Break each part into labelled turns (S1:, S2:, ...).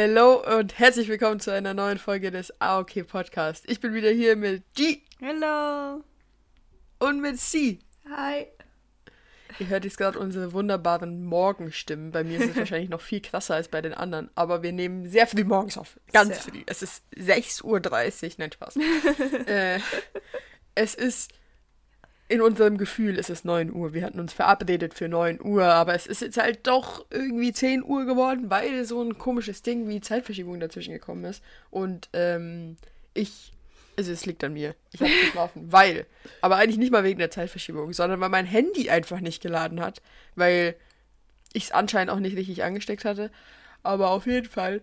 S1: Hello und herzlich willkommen zu einer neuen Folge des AOK Podcast. Ich bin wieder hier mit G
S2: Hello.
S1: und mit C.
S2: Hi.
S1: Ihr hört jetzt gerade unsere wunderbaren Morgenstimmen. Bei mir ist es wahrscheinlich noch viel krasser als bei den anderen, aber wir nehmen sehr früh morgens auf. Ganz
S2: Sehr.
S1: früh. Es ist 6.30 Uhr. Nein, Spaß. äh, es ist in unserem Gefühl ist es 9 Uhr. Wir hatten uns verabredet für 9 Uhr, aber es ist jetzt halt doch irgendwie 10 Uhr geworden, weil so ein komisches Ding wie Zeitverschiebung dazwischen gekommen ist. Und ähm, ich, also es liegt an mir. Ich habe geschlafen, weil, aber eigentlich nicht mal wegen der Zeitverschiebung, sondern weil mein Handy einfach nicht geladen hat, weil ich es anscheinend auch nicht richtig angesteckt hatte. Aber auf jeden Fall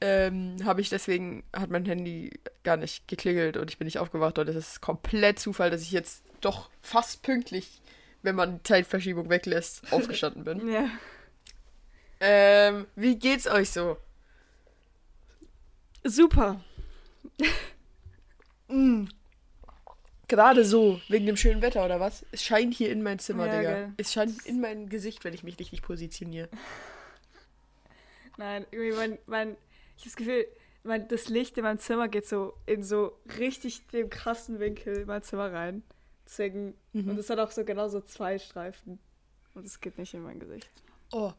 S1: ähm, habe ich deswegen, hat mein Handy gar nicht geklingelt und ich bin nicht aufgewacht und es ist komplett Zufall, dass ich jetzt doch fast pünktlich, wenn man die Zeitverschiebung weglässt, aufgestanden bin.
S2: Ja.
S1: ähm, wie geht's euch so?
S2: Super.
S1: Gerade so, wegen dem schönen Wetter oder was? Es scheint hier in mein Zimmer,
S2: Ja,
S1: Digga.
S2: geil.
S1: Es scheint in mein Gesicht, wenn ich mich richtig positioniere.
S2: Nein, irgendwie mein, mein, ich habe das Gefühl, mein, das Licht in meinem Zimmer geht so in so richtig dem krassen Winkel in mein Zimmer rein. Deswegen,
S1: Mhm.
S2: und es hat auch so genau so zwei Streifen. Und es geht nicht in mein Gesicht.
S1: Oh,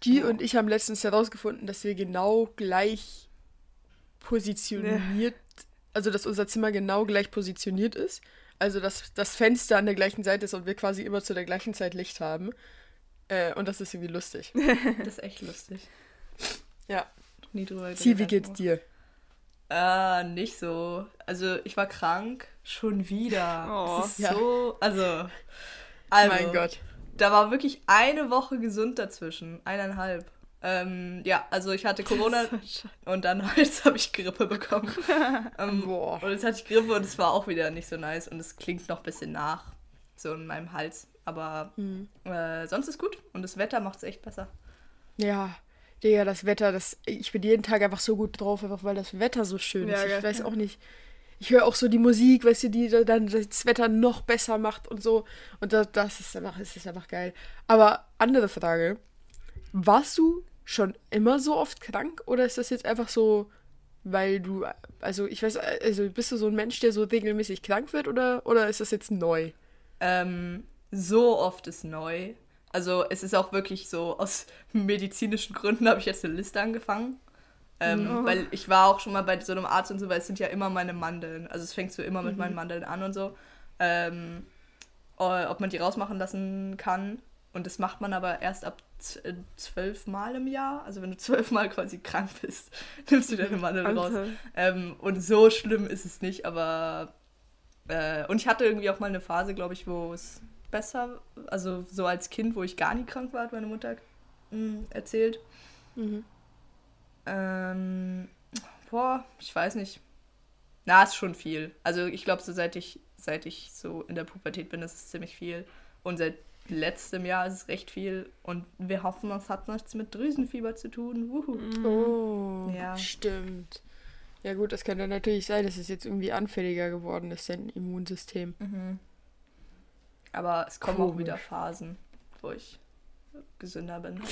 S1: G und ich haben letztens herausgefunden, dass wir genau gleich positioniert, also dass unser Zimmer genau gleich positioniert ist. Also dass das Fenster an der gleichen Seite ist und wir quasi immer zu der gleichen Zeit Licht haben. Äh, und das ist irgendwie lustig.
S3: Das ist echt lustig.
S1: Ja.
S3: Nie drüber
S1: Sie, wie geht's dir?
S3: Äh, nicht so. Also, ich war krank. Schon wieder.
S2: Oh,
S3: es ist
S1: ja.
S3: so. Also. also
S1: mein Gott.
S3: Da war wirklich eine Woche gesund dazwischen. Eineinhalb. Ähm, ja, also ich hatte Corona und dann jetzt habe ich Grippe bekommen. ähm,
S1: Boah.
S3: Und jetzt hatte ich Grippe und es war auch wieder nicht so nice und es klingt noch ein bisschen nach. So in meinem Hals. Aber
S1: Mhm.
S3: äh, sonst ist gut und das Wetter macht es echt besser.
S1: Ja, Digga, das Wetter, das, ich bin jeden Tag einfach so gut drauf, einfach weil das Wetter so schön
S2: Ja,
S1: ist. Ich
S2: gell.
S1: weiß auch nicht. Ich höre auch so die Musik, weißt du, die da- dann das Wetter noch besser macht und so. Und das, das ist einfach, es ist einfach geil. Aber andere Frage. Warst du schon immer so oft krank oder ist das jetzt einfach so, weil du, also ich weiß, also bist du so ein Mensch, der so regelmäßig krank wird oder, oder ist das jetzt neu?
S3: Ähm, so oft ist neu. Also es ist auch wirklich so, aus medizinischen Gründen habe ich jetzt eine Liste angefangen. Ähm,
S2: Mhm.
S3: Weil ich war auch schon mal bei so einem Arzt und so, weil es sind ja immer meine Mandeln. Also es fängt so immer mit
S2: Mhm.
S3: meinen Mandeln an und so. Ähm, äh, ob man die rausmachen lassen kann. Und das macht man aber erst ab äh, zwölf Mal im Jahr. Also wenn du zwölf Mal quasi krank bist, nimmst du deine Mandeln raus.
S2: Alter.
S3: Ähm, und so schlimm ist es nicht, aber. Äh, und ich hatte irgendwie auch mal eine Phase, glaube ich, wo es besser, also so als Kind, wo ich gar nie krank war, hat meine Mutter mh, erzählt.
S1: Mhm.
S3: Ähm, boah, ich weiß nicht. Na, ist schon viel. Also ich glaube, so seit ich, seit ich so in der Pubertät bin, ist es ziemlich viel. Und seit letztem Jahr ist es recht viel. Und wir hoffen, es hat nichts mit Drüsenfieber zu tun. Wuhu.
S2: Mhm.
S1: Oh,
S3: Ja.
S1: stimmt. Ja gut, das könnte natürlich sein, dass es jetzt irgendwie anfälliger geworden ist, dein Immunsystem.
S3: Mhm. Aber es kommen auch
S1: Komisch.
S3: wieder Phasen, wo ich gesünder bin.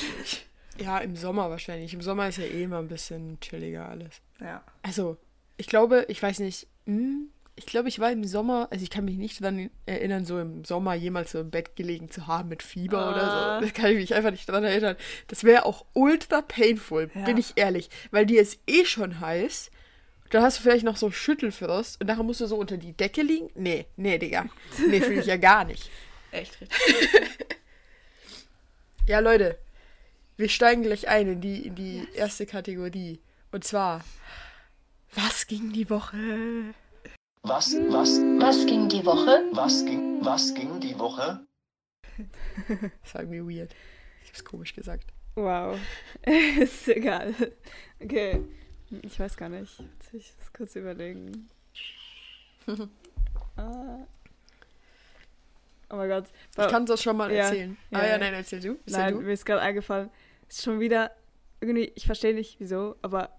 S1: Ja, im Sommer wahrscheinlich. Im Sommer ist ja eh immer ein bisschen chilliger alles.
S3: ja.
S1: Also, ich glaube, ich weiß nicht, hm, ich glaube, ich war im Sommer, also ich kann mich nicht daran erinnern, so im Sommer jemals so im Bett gelegen zu haben mit Fieber oder
S2: Ah.
S1: so. Das kann ich mich einfach nicht daran erinnern. Das wäre auch ultra painful,
S3: Ja.
S1: bin ich ehrlich. Weil dir ist eh schon heiß. Dann hast du vielleicht noch so Schüttelfrost und nachher musst du so unter die Decke liegen. Nee, nee, Digga. Nee, fühle ich ja gar nicht.
S3: Echt richtig.
S1: Ja, Leute, wir steigen gleich ein in die, in die erste Kategorie. Und zwar, was ging die Woche?
S4: Was, was,
S5: Was ging die Woche?
S4: was ging, was ging die Woche?
S1: Das war irgendwie weird. Ich hab's komisch gesagt.
S2: Wow. ist egal. Okay. Ich weiß gar nicht. Jetzt will ich das kurz überlegen. ah. Oh mein Gott.
S1: Ich kann das schon mal
S2: Ja,
S1: erzählen.
S2: ja,
S1: ah ja,
S2: ja.
S1: nein, erzähl du. Erzähl
S2: Nein,
S1: du.
S2: mir ist gerade eingefallen. Ist schon wieder irgendwie, ich verstehe nicht wieso, aber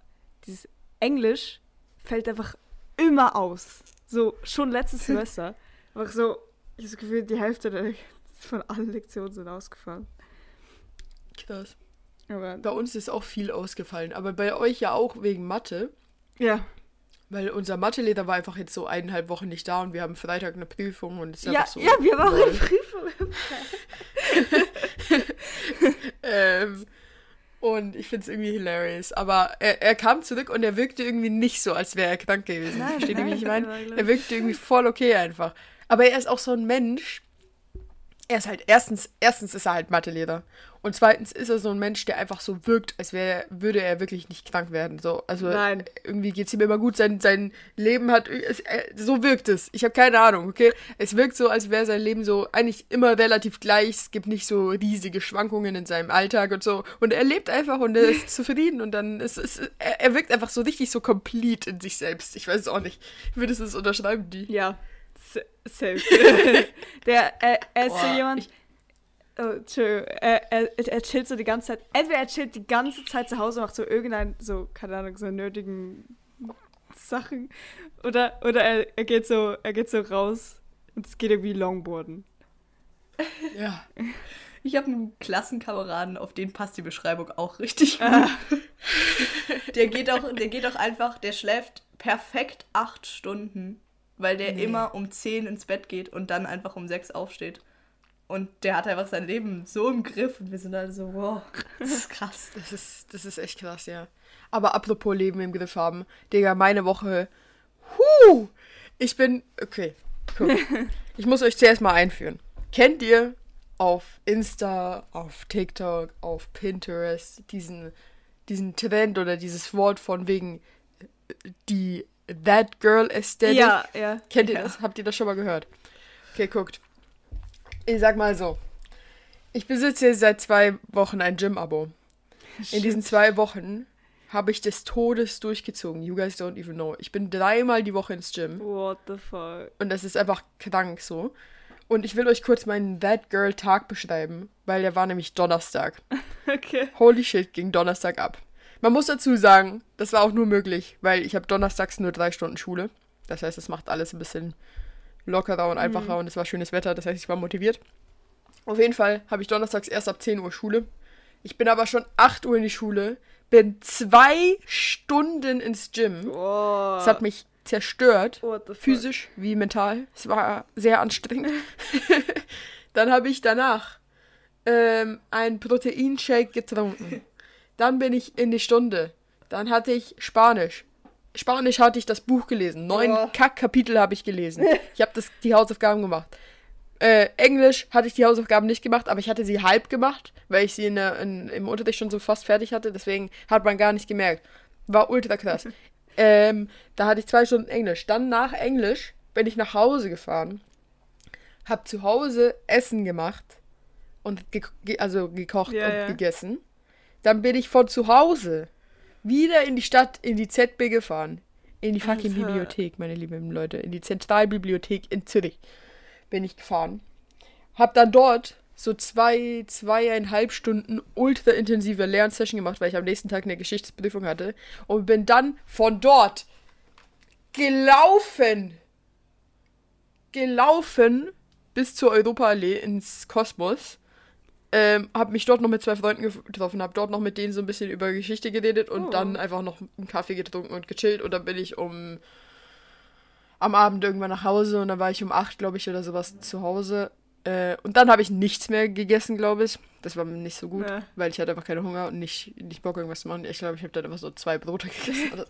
S2: dieses Englisch fällt einfach immer aus. So, schon letztes Semester. Einfach so, ich habe das Gefühl, die Hälfte der, von allen Lektionen sind ausgefallen.
S1: Krass.
S2: Aber,
S1: Bei uns ist auch viel ausgefallen, aber bei euch ja auch wegen Mathe.
S2: ja.
S1: Weil unser Mathelehrer war einfach jetzt so eineinhalb Wochen nicht da und wir haben Freitag eine Prüfung und es ist
S2: Ja,
S1: so.
S2: ja, wir waren auch in Prüfung.
S1: ähm, und ich finde es irgendwie hilarious. Aber er, er kam zurück und er wirkte irgendwie nicht so, als wäre er krank gewesen. Versteht ihr, wie ich meine? Er wirkte irgendwie voll okay einfach. Aber er ist auch so ein Mensch. Er ist halt, erstens, erstens ist er halt Mathelehrer. Und zweitens ist er so ein Mensch, der einfach so wirkt, als wäre, würde er wirklich nicht krank werden. So, also
S2: Nein.
S1: irgendwie geht es ihm immer gut. Sein, sein Leben hat, es, äh, so wirkt es. Ich habe keine Ahnung, okay? Es wirkt so, als wäre sein Leben so eigentlich immer relativ gleich. Es gibt nicht so riesige Schwankungen in seinem Alltag und so. Und er lebt einfach und er ist zufrieden und dann ist es, er, er wirkt einfach so richtig so complete in sich selbst. Ich weiß es auch nicht. Würdest du es unterschreiben, die?
S2: Ja, safe. Der, er, er ist so
S3: Boah,
S2: jemand.
S3: ich-
S2: Oh, Entschuldigung. Er, er, er chillt so die ganze Zeit. Entweder er chillt die ganze Zeit zu Hause und macht so irgendein, so, keine Ahnung, so nerdigen Sachen. Oder, oder er, er geht so, er geht so raus und es geht irgendwie Longboarden.
S1: Ja.
S3: Ich habe einen Klassenkameraden, auf den passt die Beschreibung auch richtig gut.
S2: Ah.
S3: Der geht auch, der geht auch einfach, der schläft perfekt acht Stunden, weil der immer um zehn ins Bett geht und dann einfach um sechs aufsteht. Und der hat einfach sein Leben so im Griff und wir sind alle so, wow, das ist krass.
S1: Das ist, das ist echt krass, ja. Aber apropos Leben im Griff haben, Digga, meine Woche. Huh! Ich bin. Okay, guck. Ich muss euch zuerst mal einführen. Kennt ihr auf Insta, auf TikTok, auf Pinterest diesen, diesen Trend oder dieses Wort von wegen äh, die That Girl Aesthetic?
S2: Ja, ja.
S1: Kennt ihr
S2: ja.
S1: das? Habt ihr das schon mal gehört? Okay, guckt. Ich sag mal so. Ich besitze seit zwei Wochen ein Gym-Abo. In diesen zwei Wochen habe ich des Todes durchgezogen. You guys don't even know. Ich bin dreimal die Woche ins Gym.
S2: What the fuck?
S1: Und das ist einfach krank so. Und ich will euch kurz meinen That Girl Tag beschreiben, weil der war nämlich Donnerstag.
S2: Okay.
S1: Holy shit, ging Donnerstag ab. Man muss dazu sagen, das war auch nur möglich, weil ich habe donnerstags nur drei Stunden Schule. Das heißt, das macht alles ein bisschen lockerer und einfacher und es war schönes Wetter, das heißt, ich war motiviert. Auf jeden Fall habe ich donnerstags erst ab 10 Uhr Schule. Ich bin aber schon 8 Uhr in die Schule, bin zwei Stunden ins Gym.
S2: Oh.
S1: Das hat mich zerstört, physisch wie mental. Es war sehr anstrengend. Dann habe ich danach ähm, einen Proteinshake getrunken. Dann bin ich in die Stunde. Dann hatte ich Spanisch. Spanisch hatte ich das Buch gelesen. Neun
S2: Oh.
S1: Kack-Kapitel habe ich gelesen. Ich habe das- die Hausaufgaben gemacht. Äh, Englisch hatte ich die Hausaufgaben nicht gemacht, aber ich hatte sie halb gemacht, weil ich sie in in, im Unterricht schon so fast fertig hatte. Deswegen hat man gar nicht gemerkt. War ultra krass. ähm, da hatte ich zwei Stunden Englisch. Dann nach Englisch bin ich nach Hause gefahren, habe zu Hause Essen gemacht und ge ge also gekocht
S2: Ja,
S1: und
S2: ja.
S1: gegessen. Dann bin ich von zu Hause wieder in die Stadt, in die ZB gefahren. In die fucking
S2: Alter.
S1: Bibliothek, meine lieben Leute. In die Zentralbibliothek in Zürich bin ich gefahren. Hab dann dort so zwei, zweieinhalb Stunden ultra intensive Lernsession gemacht, weil ich am nächsten Tag eine Geschichtsprüfung hatte. Und bin dann von dort gelaufen. Gelaufen bis zur Europaallee ins Kosmos. Ähm, hab mich dort noch mit zwei Freunden getroffen, hab dort noch mit denen so ein bisschen über Geschichte geredet und
S2: Oh.
S1: dann einfach noch einen Kaffee getrunken und gechillt und dann bin ich um am Abend irgendwann nach Hause und dann war ich um acht, glaube ich, oder sowas zu Hause. Äh, und dann habe ich nichts mehr gegessen, glaube ich. Das war mir nicht so gut,
S2: Ja.
S1: weil ich hatte einfach keinen Hunger und nicht, nicht Bock, irgendwas zu machen. Ich glaube, ich habe dann einfach so zwei Brote gegessen.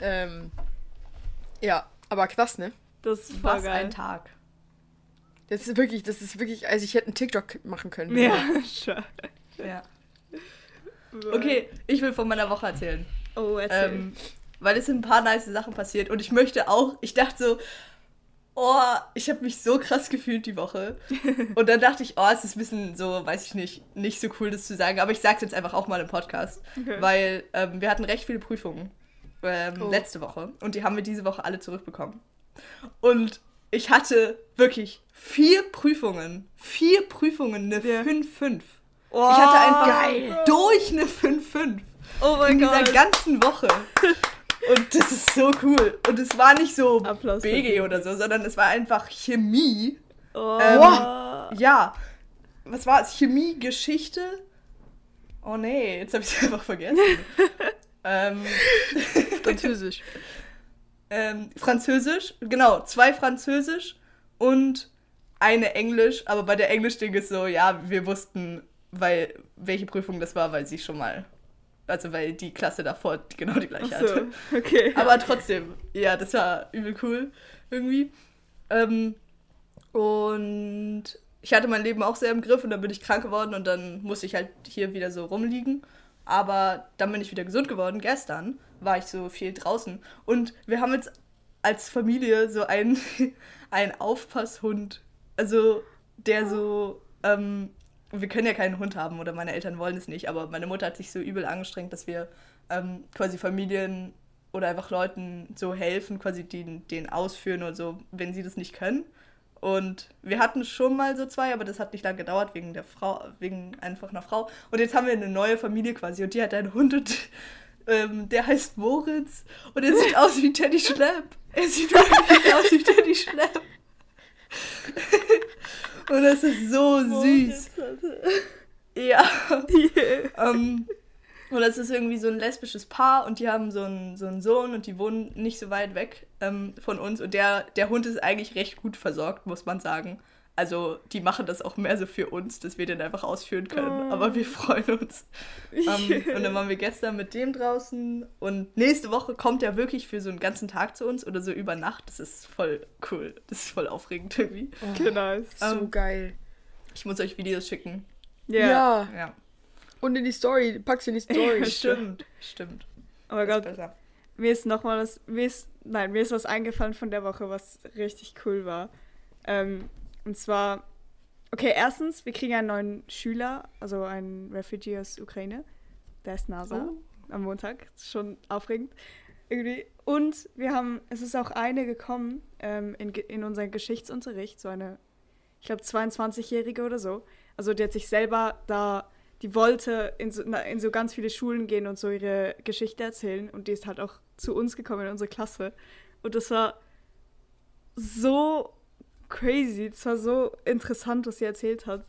S1: Ähm, ja, aber krass, ne?
S2: Das voll
S3: Was
S2: geil.
S3: ein Tag.
S1: Das ist wirklich, das ist wirklich, also ich hätte einen TikTok machen können.
S2: Ja, schon.
S3: Ja. Okay, ich will von meiner Woche erzählen.
S2: Oh, erzähl.
S3: Ähm, weil es sind ein paar nice Sachen passiert und ich möchte auch, ich dachte so, oh, ich habe mich so krass gefühlt die Woche. Und dann dachte ich, oh, es ist ein bisschen so, weiß ich nicht, nicht so cool, das zu sagen, aber ich sag's jetzt einfach auch mal im Podcast,
S2: Okay.
S3: weil ähm, wir hatten recht viele Prüfungen ähm,
S1: Oh.
S3: letzte Woche und die haben wir diese Woche alle zurückbekommen. Und ich hatte wirklich vier Prüfungen, vier Prüfungen, eine
S2: Ja.
S3: 5-5.
S2: oh,
S3: Ich hatte einfach
S2: geil.
S3: durch eine 5-5
S2: Oh
S3: in
S2: mein
S3: dieser
S2: Gott.
S3: ganzen Woche. Und das ist so cool. Und es war nicht so
S2: Applaus
S3: BG oder so, sondern es war einfach Chemie.
S2: Oh.
S3: Ähm, Ja. Was war es? Chemie, Geschichte Oh nee, jetzt habe ich es einfach vergessen. ähm,
S1: Französisch.
S3: Ähm, Französisch, genau, zwei Französisch und eine Englisch, aber bei der Englisch-Ding ist so, ja, wir wussten, weil welche Prüfung das war, weil sie schon mal, also weil die Klasse davor genau die gleiche
S2: so,
S3: hatte.
S2: okay.
S3: Aber trotzdem, ja, das war übel cool irgendwie. Ähm, und ich hatte mein Leben auch sehr im Griff und dann bin ich krank geworden und dann musste ich halt hier wieder so rumliegen. Aber dann bin ich wieder gesund geworden. Gestern war ich so viel draußen und wir haben jetzt als Familie so einen, einen Aufpasshund. Also der so, ähm, wir können ja keinen Hund haben oder meine Eltern wollen es nicht, aber meine Mutter hat sich so übel angestrengt, dass wir ähm, quasi Familien oder einfach Leuten so helfen, quasi den, den ausführen oder so, wenn sie das nicht können. Und wir hatten schon mal so zwei, aber das hat nicht lange gedauert wegen der Frau, wegen einfach einer Frau. Und jetzt haben wir eine neue Familie quasi und die hat einen Hund und ähm, der heißt Moritz und er sieht aus wie Teddy Schlepp. Er sieht wirklich aus wie Teddy Schlepp. und das ist so süß. Ja. ähm, und das ist irgendwie so ein lesbisches Paar und die haben so einen, so einen Sohn und die wohnen nicht so weit weg ähm, von uns. Und der, der Hund ist eigentlich recht gut versorgt, muss man sagen. Also die machen das auch mehr so für uns, dass wir den einfach ausführen können.
S2: Oh.
S3: Aber wir freuen uns. ähm, und dann waren wir gestern mit dem draußen. Und nächste Woche kommt er wirklich für so einen ganzen Tag zu uns oder so über Nacht. Das ist voll cool. Das ist voll aufregend irgendwie.
S2: genau.
S1: So
S3: Ähm,
S1: geil.
S3: Ich muss euch Videos schicken.
S2: Ja.
S1: Ja.
S3: Ja.
S1: Und in die Story, pack's in die Story.
S3: Stimmt. Stimmt.
S2: Oh mein Gott,
S3: besser.
S2: mir ist noch mal was, mir ist, nein, mir ist was eingefallen von der Woche, was richtig cool war. Ähm, und zwar, okay, erstens, wir kriegen einen neuen Schüler, also einen Refugee aus Ukraine. Der ist NASA am Montag. Schon aufregend. Irgendwie. Und wir haben, es ist auch eine gekommen ähm, in, in unseren Geschichtsunterricht, so eine, ich glaube, 22-Jährige oder so. Also die hat sich selber da, die wollte in so, in so ganz viele Schulen gehen und so ihre Geschichte erzählen. Und die ist halt auch zu uns gekommen in unsere Klasse. Und das war so crazy, das war so interessant, was sie erzählt hat.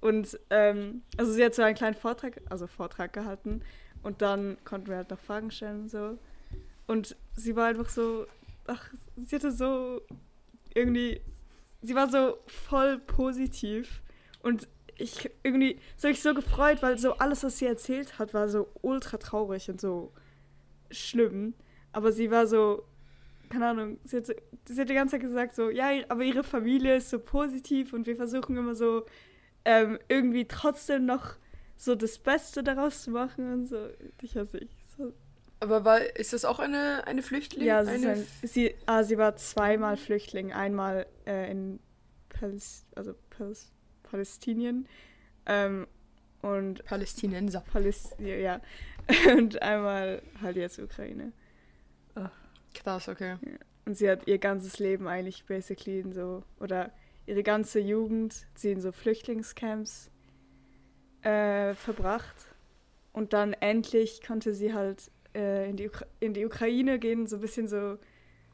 S2: Und ähm, also sie hat so einen kleinen Vortrag, also Vortrag gehalten und dann konnten wir halt noch Fragen stellen und so. Und sie war einfach so, ach, sie hatte so irgendwie, sie war so voll positiv und ich irgendwie, so ich so gefreut, weil so alles, was sie erzählt hat, war so ultra traurig und so schlimm. Aber sie war so, keine Ahnung, sie hat, so, sie hat die ganze Zeit gesagt so, ja, aber ihre Familie ist so positiv und wir versuchen immer so ähm, irgendwie trotzdem noch so das Beste daraus zu machen und so. Ich weiß nicht. So.
S1: Aber war, ist das auch eine, eine Flüchtling?
S2: Ja, sie,
S1: eine
S2: ein, sie, ah, sie war zweimal Flüchtling. Einmal äh, in Paläs also Paläs Palästinien ähm, und
S1: Palästinenser.
S2: Paläst ja, ja. und einmal halt jetzt Ukraine.
S1: Krass, okay.
S2: Und sie hat ihr ganzes Leben eigentlich basically in so, oder ihre ganze Jugend sie in so Flüchtlingscamps äh, verbracht. Und dann endlich konnte sie halt äh, in, die Ukra in die Ukraine gehen, so ein bisschen so,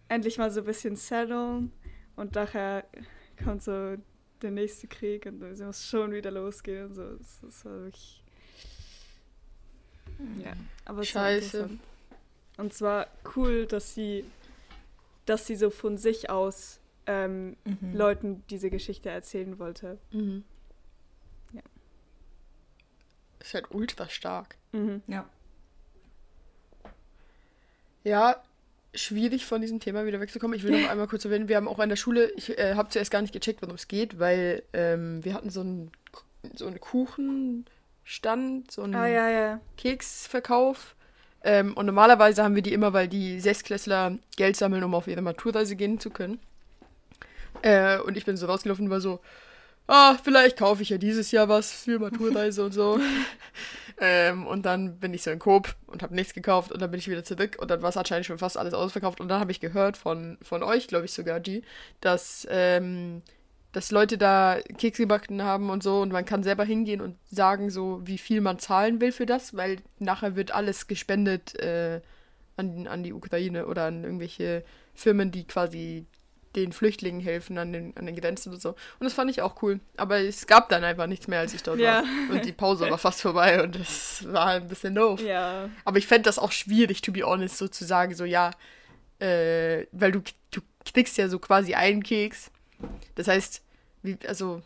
S2: endlich mal so ein bisschen setteln. Und nachher kommt so der nächste Krieg und sie muss schon wieder losgehen so. Das, das war wirklich. Ja, aber
S1: Scheiße.
S2: Und zwar cool, dass sie, dass sie so von sich aus ähm,
S3: Mhm.
S2: Leuten diese Geschichte erzählen wollte.
S1: Mhm.
S2: Ja.
S1: Ist halt ultra stark.
S2: Mhm.
S3: Ja.
S1: Ja, schwierig von diesem Thema wieder wegzukommen. Ich will noch einmal kurz erwähnen, wir haben auch an der Schule, ich äh, habe zuerst gar nicht gecheckt, worum es geht, weil ähm, wir hatten so einen, so einen Kuchenstand, so einen
S2: Ah, ja, ja.
S1: Keksverkauf. Ähm, und normalerweise haben wir die immer, weil die Sechsklässler Geld sammeln, um auf ihre Maturreise gehen zu können. Äh, und ich bin so rausgelaufen und war so, ah, vielleicht kaufe ich ja dieses Jahr was für Maturreise und so. ähm, und dann bin ich so in Coop und habe nichts gekauft und dann bin ich wieder zurück und dann war es anscheinend schon fast alles ausverkauft. Und dann habe ich gehört von, von euch, glaube ich sogar, G, dass, ähm, dass Leute da Kekse gebacken haben und so und man kann selber hingehen und sagen so, wie viel man zahlen will für das, weil nachher wird alles gespendet äh, an, an die Ukraine oder an irgendwelche Firmen, die quasi den Flüchtlingen helfen an den, an den Grenzen und so. Und das fand ich auch cool. Aber es gab dann einfach nichts mehr, als ich dort
S2: Ja.
S1: war. Und die Pause war fast vorbei und das war ein bisschen doof.
S2: Ja.
S1: Aber ich fände das auch schwierig, to be honest, so zu sagen, so ja, äh, weil du, du kriegst ja so quasi einen Keks. Das heißt, wie, also,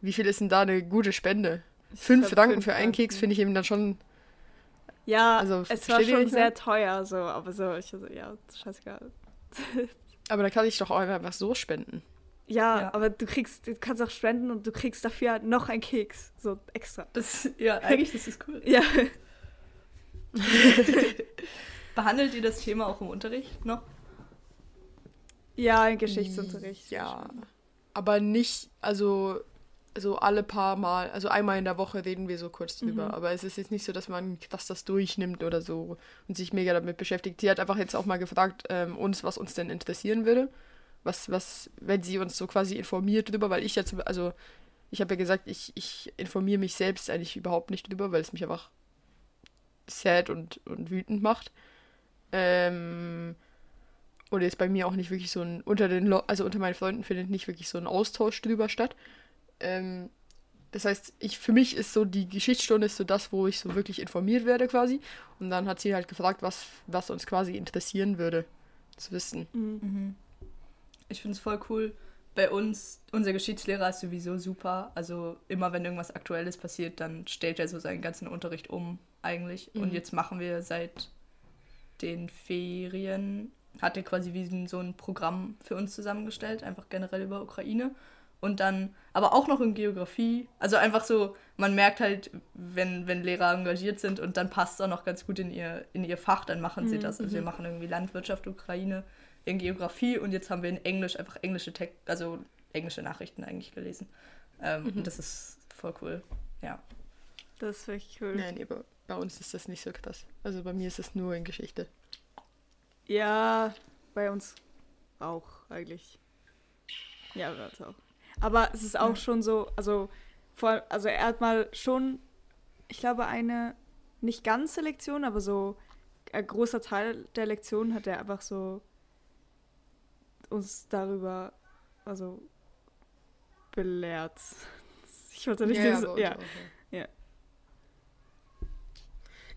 S1: wie viel ist denn da eine gute Spende? Fünf Franken
S2: fünf
S1: für einen. Keks finde ich eben dann schon.
S2: Ja,
S1: Also,
S2: es war schon sehr teuer, so, aber so, ich so, ja, scheißegal.
S1: Aber da kann ich doch auch einfach so spenden.
S2: Ja,
S3: Ja.
S2: aber du kriegst, du kannst auch spenden und du kriegst dafür halt noch einen Keks, so extra.
S3: Das, ja, eigentlich das ist cool.
S2: Ja.
S3: Behandelt ihr das Thema auch im Unterricht noch?
S2: Ja, ein Geschichtsunterricht.
S1: Ja. Aber nicht, also, so alle paar Mal, also einmal in der Woche reden wir so kurz drüber.
S2: Mhm.
S1: Aber es ist jetzt nicht so, dass man dass das durchnimmt oder so und sich mega damit beschäftigt. Sie hat einfach jetzt auch mal gefragt, ähm, uns, was uns denn interessieren würde. Was, was, wenn sie uns so quasi informiert drüber, weil ich jetzt, also ich habe ja gesagt, ich, ich informiere mich selbst eigentlich überhaupt nicht drüber, weil es mich einfach sad und, und wütend macht. Ähm, und jetzt bei mir auch nicht wirklich so ein, unter den, Lo also unter meinen Freunden findet nicht wirklich so ein Austausch drüber statt. Ähm, das heißt, ich, für mich ist so die Geschichtsstunde ist so das, wo ich so wirklich informiert werde quasi. Und dann hat sie halt gefragt, was, was uns quasi interessieren würde zu wissen.
S2: Mhm.
S3: Ich finde es voll cool. Bei uns, unser Geschichtslehrer ist sowieso super. Also immer wenn irgendwas Aktuelles passiert, dann stellt er so seinen ganzen Unterricht um eigentlich. Und
S1: Mhm.
S3: jetzt machen wir seit den Ferien, hat er quasi wie so ein Programm für uns zusammengestellt, einfach generell über Ukraine. Und dann, aber auch noch in Geografie. Also einfach so, man merkt halt, wenn, wenn Lehrer engagiert sind und dann passt es auch noch ganz gut in ihr, in ihr Fach, dann machen sie
S2: Mhm,
S3: das. Also wir machen irgendwie Landwirtschaft, Ukraine, in Geografie und jetzt haben wir in Englisch einfach englische Text, also englische Nachrichten eigentlich gelesen. Ähm,
S1: Mhm.
S3: Und das ist voll cool. Ja.
S2: Das ist wirklich cool.
S1: Nein, nee, bei, bei uns ist das nicht so krass. Also bei mir ist es nur in Geschichte.
S2: Ja, bei uns auch eigentlich. Ja, bei uns auch. Aber es ist auch schon so, also vor also er hat mal schon, ich glaube, eine nicht ganze Lektion, aber so ein großer Teil der Lektion hat er einfach so uns darüber, also belehrt. Ich wollte nicht
S1: Ja,
S2: dieses, ja. ja.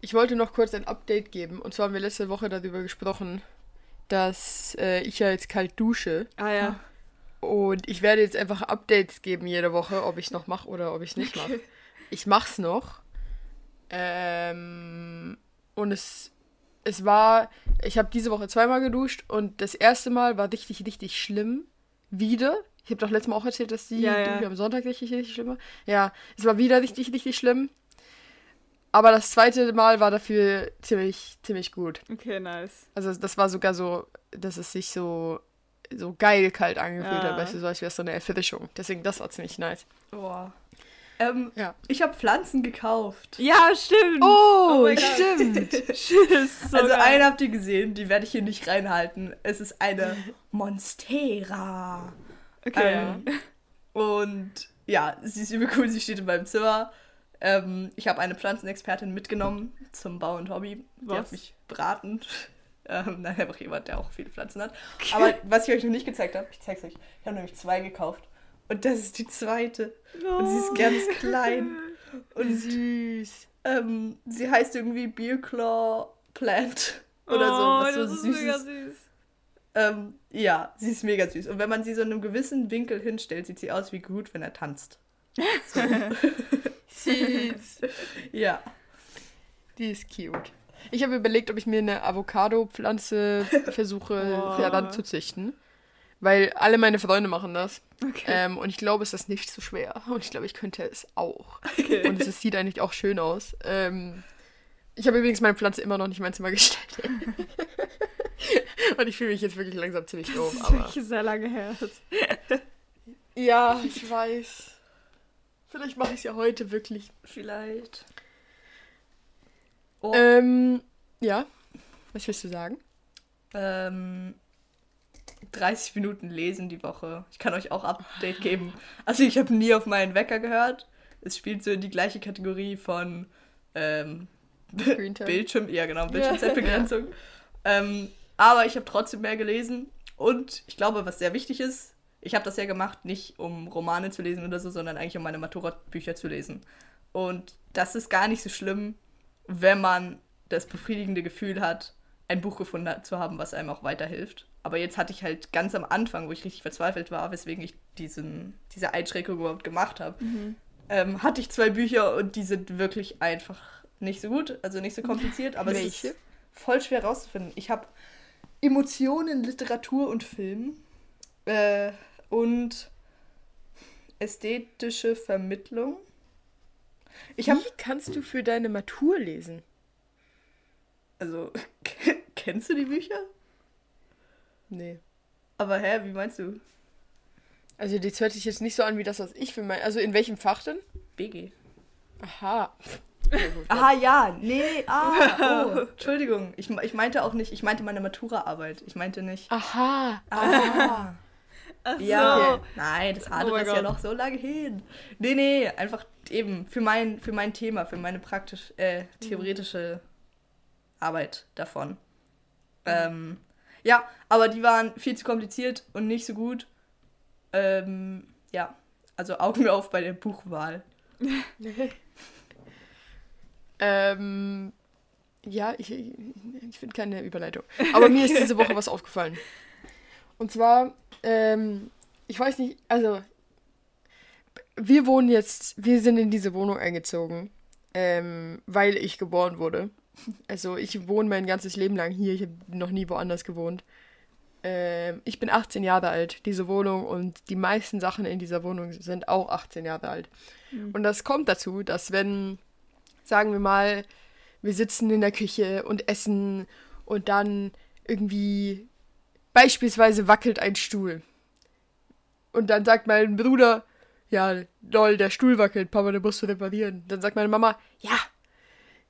S1: Ich wollte noch kurz ein Update geben. Und zwar haben wir letzte Woche darüber gesprochen, dass äh, ich ja jetzt kalt dusche.
S2: Ah ja.
S1: Und ich werde jetzt einfach Updates geben jede Woche, ob ich es noch mache oder ob ich es nicht mache. Ich mach's noch. Ähm, und es, es war, ich habe diese Woche zweimal geduscht und das erste Mal war richtig, richtig schlimm. Wieder. Ich habe doch letztes Mal auch erzählt, dass die
S2: Ja, ja.
S1: Am Sonntag richtig, richtig schlimm war. Ja, es war wieder richtig, richtig schlimm. Aber das zweite Mal war dafür ziemlich, ziemlich gut.
S2: Okay, nice.
S1: Also das war sogar so, dass es sich so, so geil kalt angefühlt
S2: Ja.
S1: hat, weißt du, so als wäre es so eine Erfrischung. Deswegen, das war ziemlich nice.
S3: Boah. Ähm,
S1: Ja.
S3: Ich habe Pflanzen gekauft.
S2: Ja, stimmt.
S1: Oh,
S2: mein Gott.
S1: stimmt.
S2: Tschüss. So
S3: also
S2: geil.
S3: eine habt ihr gesehen, die werde ich hier nicht reinhalten. Es ist eine Monstera.
S2: Okay.
S3: Ähm, und ja, sie ist übel cool, sie steht in meinem Zimmer. Ähm, ich habe eine Pflanzenexpertin mitgenommen zum Bau und Hobby. Die
S2: Was?
S3: hat mich beraten. Ähm, nein, einfach jemand, der auch viele Pflanzen hat. Aber was ich euch noch nicht gezeigt habe, ich zeig's euch. Ich habe nämlich zwei gekauft. Und das ist die zweite. Und sie ist ganz klein. Und
S1: Süß.
S3: ähm, sie heißt irgendwie Beerclaw Plant. Oder
S2: oh,
S3: so. Was so
S2: das ist mega süß.
S3: Ähm, ja, sie ist mega süß. Und wenn man sie so in einem gewissen Winkel hinstellt, sieht sie aus wie gut, wenn er tanzt. So.
S1: Süß.
S3: ja.
S1: Die ist cute. Ich habe überlegt, ob ich mir eine Avocado-Pflanze versuche
S2: Boah.
S1: heranzuzüchten. Weil alle meine Freunde machen das.
S2: Okay.
S1: Ähm, und ich glaube, es ist nicht so schwer. Und ich glaube, ich könnte es auch.
S2: okay.
S1: Und es sieht eigentlich auch schön aus. Ähm, ich habe übrigens meine Pflanze immer noch nicht in mein Zimmer gestellt. und ich fühle mich jetzt wirklich langsam ziemlich
S2: das
S1: doof.
S2: ist
S1: Aber
S2: wirklich sehr lange her.
S1: ja, ich weiß. Vielleicht mache ich es ja heute wirklich.
S3: Vielleicht. Oh,
S1: Ähm, ja. Was willst du sagen?
S3: ähm, 30 Minuten lesen die Woche. Ich kann euch auch Update geben. Also ich habe nie auf meinen Wecker gehört. Es spielt so in die gleiche Kategorie von ähm. Bildschirm, ja genau, Bildschirmzeitbegrenzung. ähm, aber ich habe trotzdem mehr gelesen Und ich glaube, was sehr wichtig ist, ich habe das ja gemacht, nicht um Romane zu lesen oder so, sondern eigentlich um meine Matura-Bücher zu lesen. Und das ist gar nicht so schlimm, wenn man das befriedigende Gefühl hat, ein Buch gefunden hat, zu haben, was einem auch weiterhilft. Aber jetzt hatte ich halt ganz am Anfang, wo ich richtig verzweifelt war, weswegen ich diesen, diese Einschränkung überhaupt gemacht habe, ähm, hatte ich zwei Bücher und die sind wirklich einfach nicht so gut, also nicht so kompliziert, aber es ist voll schwer rauszufinden. Ich habe Emotionen, Literatur und Film äh, und ästhetische Vermittlung. Ich habe
S1: Wie kannst du für deine Matur lesen?
S3: also kennst du die Bücher?
S1: Nee.
S3: Aber hä, wie meinst du?
S1: Also das hört sich jetzt nicht so an wie das, was ich für mein... Also in welchem Fach denn?
S3: BG.
S1: Aha.
S3: Ah ja, nee, ah, oh, Entschuldigung. Ich, ich meinte auch nicht, ich meinte meine Matura-Arbeit. Ich meinte nicht.
S1: Aha.
S3: Ah.
S2: Ach so.
S3: Ja, nein, das andere
S2: Oh
S3: ist ja noch so lange hin. Nee, nee, einfach eben für mein, für mein Thema, für meine praktisch, äh, theoretische Arbeit davon. Ähm, ja, aber die waren viel zu kompliziert und nicht so gut. Ähm, ja, also Augen auf bei der Buchwahl.
S1: Ähm, ja, ich, ich finde keine Überleitung. Aber mir ist diese Woche was aufgefallen. Und zwar, ähm, ich weiß nicht, also, wir wohnen jetzt, wir sind in diese Wohnung eingezogen, ähm, weil ich geboren wurde. Also, ich wohne mein ganzes Leben lang hier, ich habe noch nie woanders gewohnt. Ähm, ich bin 18 Jahre alt, diese Wohnung, und die meisten Sachen in dieser Wohnung sind auch 18 Jahre alt. Und das kommt dazu, dass wenn sagen wir mal, wir sitzen in der Küche und essen und dann irgendwie beispielsweise wackelt ein Stuhl. Und dann sagt mein Bruder, ja, lol, der Stuhl wackelt, Papa, den musst du reparieren. Dann sagt meine Mama, ja,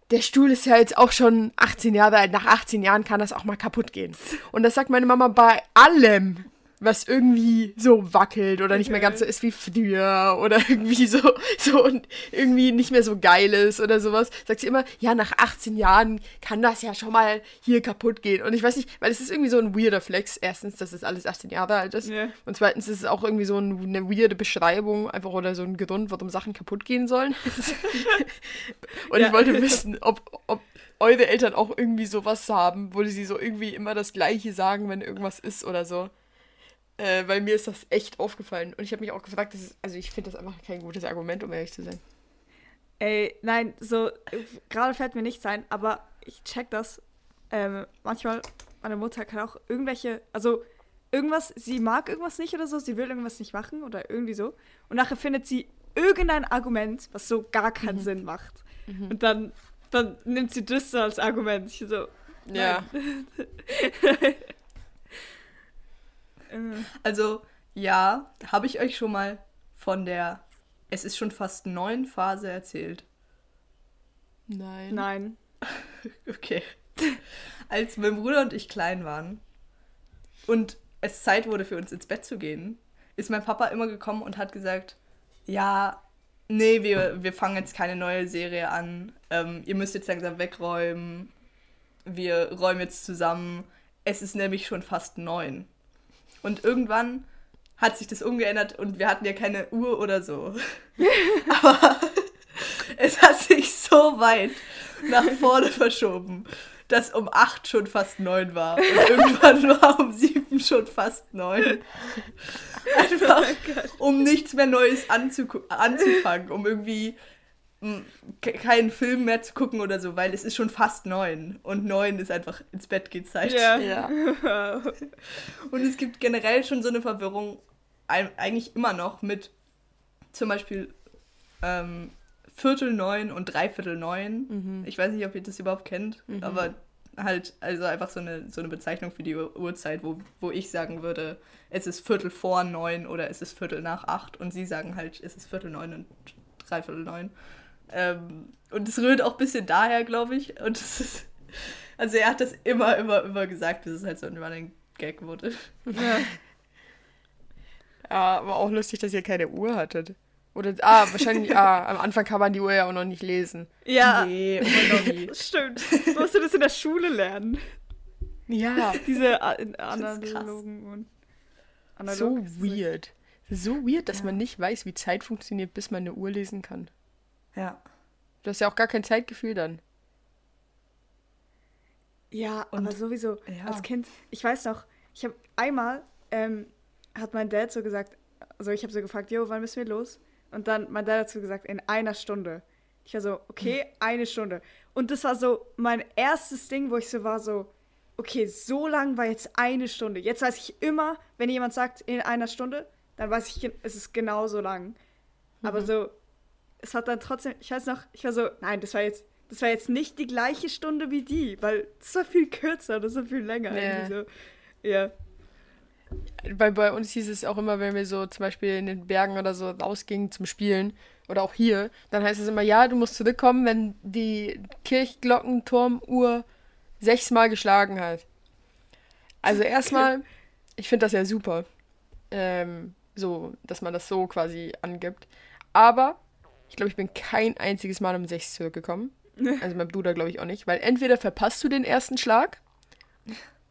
S1: der Stuhl ist ja jetzt auch schon 18 Jahre alt, nach 18 Jahren kann das auch mal kaputt gehen. Und das sagt meine Mama bei allem, was irgendwie so wackelt oder nicht mehr ganz so ist wie früher oder irgendwie so, so und irgendwie nicht mehr so geil ist oder sowas, sagt sie immer, ja, nach 18 Jahren kann das ja schon mal hier kaputt gehen. Und ich weiß nicht, weil es ist irgendwie so ein weirder Flex. Erstens, dass es alles 18 Jahre alt ist.
S2: Ja.
S1: Und zweitens ist es auch irgendwie so ein, eine weirde Beschreibung, einfach oder so ein Grund, warum Sachen kaputt gehen sollen. und
S2: Ja.
S1: ich wollte wissen, ob, ob eure Eltern auch irgendwie sowas haben, wo sie so irgendwie immer das Gleiche sagen, wenn irgendwas ist oder so. Äh, weil mir ist das echt aufgefallen. Und ich habe mich auch gefragt, ist, also ich finde das einfach kein gutes Argument, um ehrlich zu sein.
S2: Ey, nein, so, äh, gerade fällt mir nichts ein, aber ich check das. Ähm, manchmal, meine Mutter kann auch irgendwelche, also irgendwas, sie mag irgendwas nicht oder so, sie will irgendwas nicht machen oder irgendwie so. Und nachher findet sie irgendein Argument, was so gar keinen Sinn macht. Und dann, dann nimmt sie das so als Argument. Ich so,
S1: Ja.
S2: äh,
S3: Also, ja, habe ich euch schon mal von der Es ist schon fast neun Phase erzählt.
S1: Nein.
S2: nein.
S3: Okay. Als mein Bruder und ich klein waren und es Zeit wurde für uns ins Bett zu gehen, ist mein Papa immer gekommen und hat gesagt, ja, nee, wir, wir fangen jetzt keine neue Serie an. Ähm, ihr müsst jetzt langsam wegräumen. Wir räumen jetzt zusammen. Es ist nämlich schon fast neun. Und irgendwann hat sich das umgeändert und wir hatten ja keine Uhr oder so. Aber es hat sich so weit nach vorne verschoben, dass um acht schon fast neun war. Und irgendwann war um sieben schon fast neun. Einfach, um nichts mehr Neues anzugu- anzufangen, um irgendwie keinen Film mehr zu gucken oder so, weil es ist schon fast neun. Und neun ist einfach ins Bett geht Zeit.
S2: Ja.
S1: Ja.
S3: Und es gibt generell schon so eine Verwirrung, eigentlich immer noch mit zum Beispiel ähm, Viertel neun und Dreiviertel neun. Ich weiß nicht, ob ihr das überhaupt kennt, aber halt, also einfach so eine, so eine Bezeichnung für die Uhr- Uhrzeit, wo, wo ich sagen würde, es ist Viertel vor neun oder es ist Viertel nach acht und sie sagen halt, es ist Viertel neun und Dreiviertel neun. Ähm, und es rührt auch ein bisschen daher, glaube ich. Und es ist, also er hat das immer, immer, immer gesagt, bis es halt so ein Running Gag wurde.
S2: Ja.
S1: Ja, aber auch lustig, dass ihr keine Uhr hattet. Oder, ah, wahrscheinlich, ah, am Anfang kann man die Uhr ja auch noch nicht lesen.
S2: Ja,
S3: Nee, noch nie.
S2: stimmt. Musst du das in der Schule lernen?
S1: Ja,
S2: Diese
S3: krass.
S2: analogen und
S1: so
S2: analog. so-
S1: weird. So weird, dass
S3: Ja.
S1: man nicht weiß, wie Zeit funktioniert, bis man eine Uhr lesen kann.
S3: Ja.
S1: Du hast ja auch gar kein Zeitgefühl dann.
S2: Ja,
S3: Und-
S2: aber sowieso
S3: ja.
S2: als Kind. Ich weiß noch, ich habe einmal ähm, hat mein Dad so gesagt, also ich habe so gefragt, jo, wann müssen wir los? Und dann mein Dad hat so gesagt, in einer Stunde. Ich war so, okay, eine Stunde. Und das war so mein erstes Ding, wo ich so war so, okay, so lang war jetzt eine Stunde. Jetzt weiß ich immer, wenn jemand sagt in einer Stunde, dann weiß ich, es ist genauso lang. Aber so, es hat dann trotzdem, ich weiß noch, ich war so, nein, das war jetzt, das war jetzt nicht die gleiche Stunde wie die, weil das war viel kürzer, das war viel länger.
S1: Ja.
S2: Irgendwie so. Ja.
S1: Weil bei uns hieß es auch immer, wenn wir so zum Beispiel in den Bergen oder so rausgingen zum Spielen oder auch hier, dann heißt es immer, ja, du musst zurückkommen, wenn die Kirchglockenturmuhr sechsmal geschlagen hat. Also erstmal, ich finde das ja super, ähm, so, dass man das so quasi angibt. Aber ich glaube, ich bin kein einziges Mal um sechs zurückgekommen. Also mein Bruder glaube ich auch nicht, weil entweder verpasst du den ersten Schlag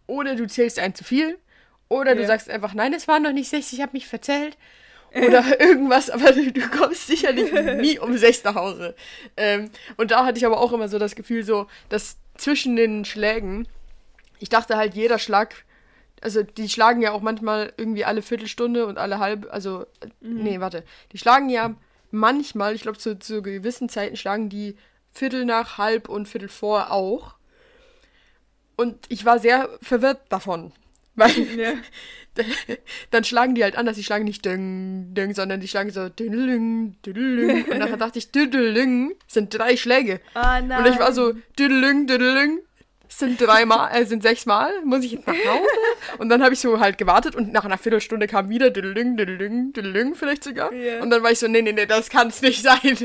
S1: oder du zählst einen zu viel oder du
S2: Ja.
S1: sagst einfach, nein, es waren noch nicht sechs, ich habe mich verzählt oder irgendwas, aber du, du kommst sicherlich nie um sechs nach Hause. Ähm, und da hatte ich aber auch immer so das Gefühl, so, dass zwischen den Schlägen, ich dachte halt, jeder Schlag, also die schlagen ja auch manchmal irgendwie alle Viertelstunde und alle halb, also, äh, nee, warte, die schlagen ja manchmal, ich glaube, zu, zu gewissen Zeiten schlagen die Viertel nach, halb und Viertel vor auch. Und ich war sehr verwirrt davon. Weil
S2: ja.
S1: dann schlagen die halt anders. Die schlagen nicht ding, ding, sondern die schlagen so düdelüng, düdelüng. Und dann dachte ich, düdelüng sind drei Schläge.
S2: Nein.
S1: Und ich war so, düdelüng, düdelüng. Sind dreimal, äh, sind sechsmal, muss ich jetzt nach Hause? Und dann habe ich so halt gewartet und nach einer Viertelstunde kam wieder düdelüng, düdelüng, düdelüng vielleicht sogar.
S2: Ja.
S1: Und dann war ich so, nee, nee, nee, das kann es nicht sein.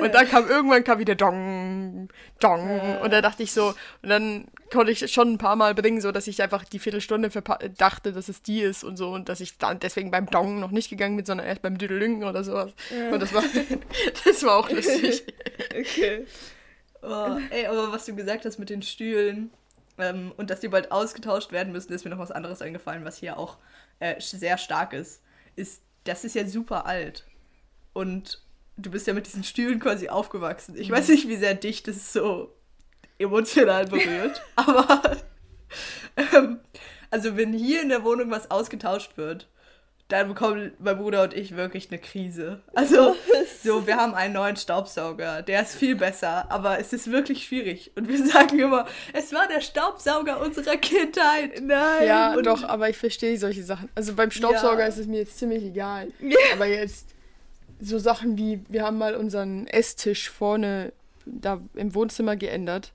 S1: Und dann kam irgendwann kam wieder dong, dong. Und da dachte ich so, und dann konnte ich schon ein paar Mal bringen, so dass ich einfach die Viertelstunde dachte, dass es die ist und so und dass ich dann deswegen beim Dong noch nicht gegangen bin, sondern erst beim Düdelüng oder sowas. Und das war, das war auch lustig.
S2: Okay.
S3: Oh, ey, aber was du gesagt hast mit den Stühlen ähm, und dass die bald ausgetauscht werden müssen, ist mir noch was anderes eingefallen, was hier auch äh, sehr stark ist. Ist, das ist ja super alt. Und du bist ja mit diesen Stühlen quasi aufgewachsen. Ich weiß nicht, wie sehr dich das so emotional berührt, aber ähm, also wenn hier in der Wohnung was ausgetauscht wird, dann bekommen mein Bruder und ich wirklich eine Krise. Also, so, wir haben einen neuen Staubsauger, der ist viel besser, aber es ist wirklich schwierig. Und wir sagen immer, es war der Staubsauger unserer Kindheit.
S2: Nein.
S1: Ja,
S3: und-
S1: doch, aber ich verstehe solche Sachen. Also beim Staubsauger
S3: Ja.
S1: ist es mir jetzt ziemlich egal. Aber jetzt so Sachen wie, wir haben mal unseren Esstisch vorne da im Wohnzimmer geändert.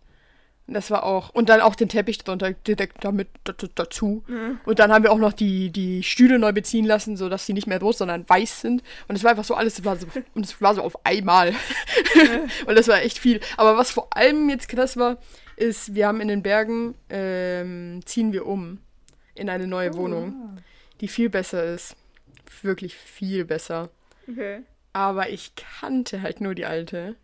S1: Und Das war auch. Und dann auch den Teppich drunter direkt damit dazu. Und dann haben wir auch noch die, die Stühle neu beziehen lassen, sodass sie nicht mehr rot, sondern weiß sind. Und es war einfach so alles, es war so, und es war so auf einmal. und das war echt viel. Aber was vor allem jetzt krass war, ist, wir haben in den Bergen, ähm, ziehen wir um in eine neue Wohnung, die viel besser ist. Wirklich viel besser.
S2: Okay.
S1: Aber ich kannte halt nur die alte.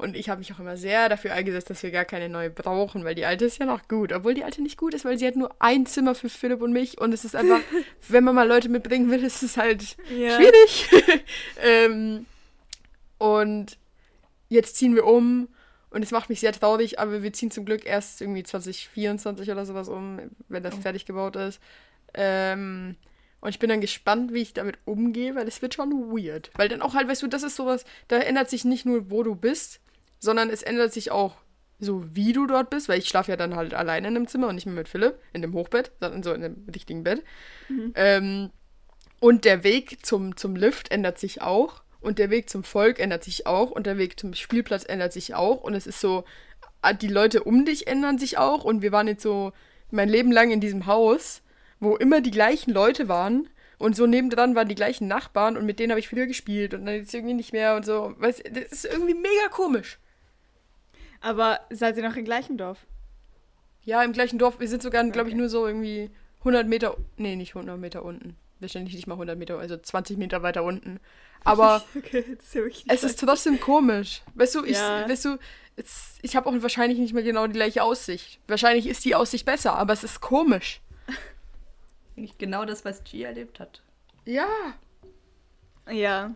S1: Und ich habe mich auch immer sehr dafür eingesetzt, dass wir gar keine neue brauchen, weil die alte ist ja noch gut. Obwohl die alte nicht gut ist, weil sie hat nur ein Zimmer für Philipp und mich. Und es ist einfach, wenn man mal Leute mitbringen will, ist es halt
S2: Ja.
S1: schwierig. ähm, und jetzt ziehen wir um. Und es macht mich sehr traurig, aber wir ziehen zum Glück erst irgendwie 2024 oder sowas um, wenn das fertig gebaut ist. Ähm, und ich bin dann gespannt, wie ich damit umgehe, weil es wird schon weird. Weil dann auch halt, weißt du, das ist sowas, da ändert sich nicht nur, wo du bist, sondern es ändert sich auch so, wie du dort bist, weil ich schlafe ja dann halt alleine in einem Zimmer und nicht mehr mit Philipp, in dem Hochbett, sondern so in einem richtigen Bett. Ähm, und der Weg zum, zum Lift ändert sich auch. Und der Weg zum Volk ändert sich auch. Und der Weg zum Spielplatz ändert sich auch. Und es ist so, ah, die Leute um dich ändern sich auch. Und wir waren jetzt so mein Leben lang in diesem Haus, wo immer die gleichen Leute waren. Und so nebendran waren die gleichen Nachbarn. Und mit denen habe ich früher gespielt. Und dann jetzt irgendwie nicht mehr. Und so. Weißt, das ist irgendwie mega komisch.
S2: Aber seid ihr noch im gleichen Dorf?
S1: Ja, im gleichen Dorf. Wir sind sogar, glaube ich, nur so irgendwie 100 Meter. Nee, nicht 100 Meter unten. Wahrscheinlich nicht mal 100 Meter, also 20 Meter weiter unten. Aber
S2: Okay, ist ja
S1: es ist trotzdem komisch. Weißt du, ich,
S2: Ja.
S1: weißt du, es, ich habe auch wahrscheinlich nicht mehr genau die gleiche Aussicht. Wahrscheinlich ist die Aussicht besser, aber es ist komisch.
S3: Nicht genau das, was G erlebt hat.
S1: Ja.
S2: Ja.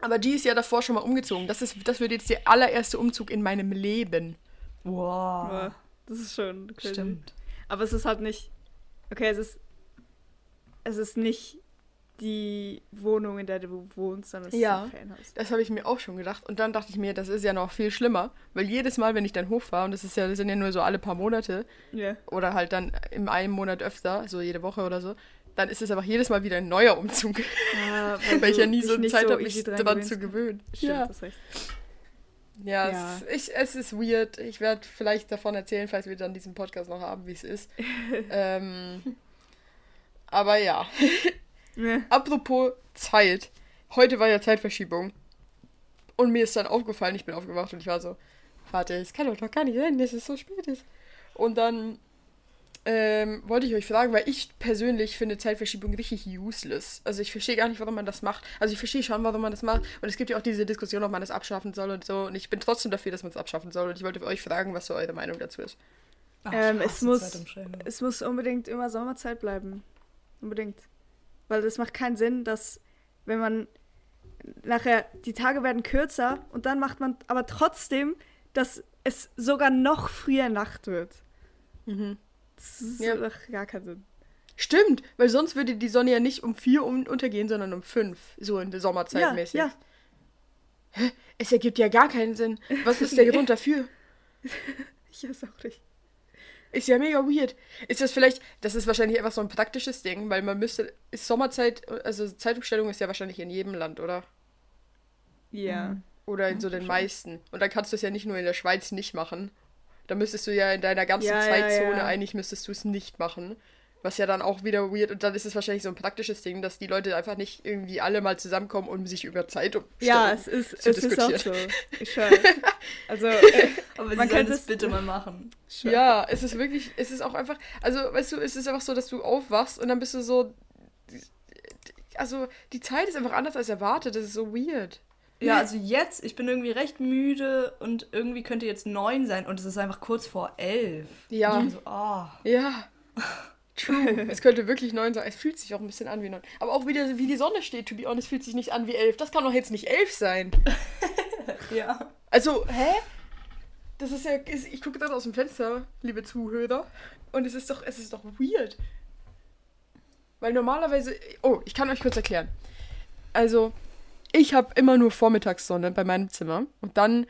S1: Aber die ist ja davor schon mal umgezogen. Das, ist, das wird jetzt der allererste Umzug in meinem Leben.
S3: Wow.
S2: Aber das ist schon crazy.
S3: Stimmt.
S2: Aber es ist halt nicht. Okay, es ist. Es ist nicht die Wohnung, in der du wohnst, sondern es
S1: Ja.
S2: ist ein Ferienhaus.
S1: Das habe ich mir auch schon gedacht. Und dann dachte ich mir, das ist ja noch viel schlimmer. Weil jedes Mal, wenn ich dann hochfahre, und das ist ja, das sind ja nur so alle paar Monate,
S2: Ja.
S1: oder halt dann im einen Monat öfter, so jede Woche oder so, dann ist es einfach jedes Mal wieder ein neuer Umzug.
S2: Ja,
S1: weil ich
S2: du
S1: ja nie so Zeit habe,
S2: easy
S1: mich
S2: dran
S1: dran
S2: gewöhnst.
S1: zu gewöhnen.
S2: Stimmt,
S1: ja,
S2: das recht.
S1: ja,
S2: Ja.
S1: Es, ist, ich, es ist weird. Ich werde vielleicht davon erzählen, falls wir dann diesen Podcast noch haben, wie es ist. ähm, aber ja, apropos Zeit. Heute war ja Zeitverschiebung. Und mir ist dann aufgefallen, ich bin aufgewacht und ich war so, warte, es kann doch noch gar nicht sein, dass es so spät ist. Und dann ähm, wollte ich euch fragen, weil ich persönlich finde Zeitverschiebung richtig useless. Also ich verstehe gar nicht, warum man das macht. Also ich verstehe schon, warum man das macht. Und es gibt ja auch diese Diskussion, ob man das abschaffen soll und so. Und ich bin trotzdem dafür, dass man es abschaffen soll. Und ich wollte euch fragen, was so eure Meinung dazu ist.
S3: Ach,
S2: Ähm, es muss-. Es muss unbedingt immer Sommerzeit bleiben. Unbedingt. Weil das macht keinen Sinn, dass wenn man nachher die Tage werden kürzer und dann macht man aber trotzdem, dass es sogar noch früher Nacht wird. Das ist
S1: Ja.
S2: doch gar keinen Sinn.
S1: Stimmt, weil sonst würde die Sonne ja nicht um vier untergehen, sondern um fünf. So in der Sommerzeit
S2: Ja,
S1: mäßig.
S2: ja.
S1: Es ergibt ja gar keinen Sinn. Was ist der Grund dafür?
S2: Ich weiß auch nicht.
S1: Ist ja mega weird. Ist das vielleicht, das ist wahrscheinlich einfach so ein praktisches Ding, weil man müsste, ist Sommerzeit, also Zeitumstellung ist ja wahrscheinlich in jedem Land, oder?
S2: Ja.
S1: Oder in so den meisten. Und dann kannst du es ja nicht nur in der Schweiz nicht machen. Da müsstest du ja in deiner ganzen
S2: Ja,
S1: Zeitzone
S2: ja.
S1: eigentlich müsstest du es nicht machen. Was ja dann auch wieder weird. Und dann ist es wahrscheinlich so ein praktisches Ding, dass die Leute einfach nicht irgendwie alle mal zusammenkommen, um sich über Zeitumstellung
S2: Ja, es ist,
S1: zu
S2: es ist auch so.
S1: diskutieren.
S2: Ich. Also, äh,
S3: Aber
S2: Man könnte
S3: könnte
S2: es-
S3: bitte mal machen.
S2: schwör.
S1: Ja, es ist wirklich, es ist auch einfach, also weißt du, es ist einfach so, dass du aufwachst und dann bist du so, also die Zeit ist einfach anders als erwartet, das ist so weird.
S3: Ja, also jetzt, ich bin irgendwie recht müde und irgendwie könnte jetzt neun sein und es ist einfach kurz vor elf.
S1: Ja.
S3: So, oh.
S1: Ja. True. es könnte wirklich neun sein. Es fühlt sich auch ein bisschen an wie neun. Aber auch wieder, wie die Sonne steht, to be honest, fühlt sich nicht an wie elf. Das kann doch jetzt nicht elf sein.
S3: Ja.
S1: Also, hä? Das ist ja, ist, ich gucke gerade aus dem Fenster, liebe Zuhörer. Und es ist doch, es ist doch weird. Weil normalerweise, oh, ich kann euch kurz erklären. Also, ich habe immer nur Vormittagssonne bei meinem Zimmer. Und dann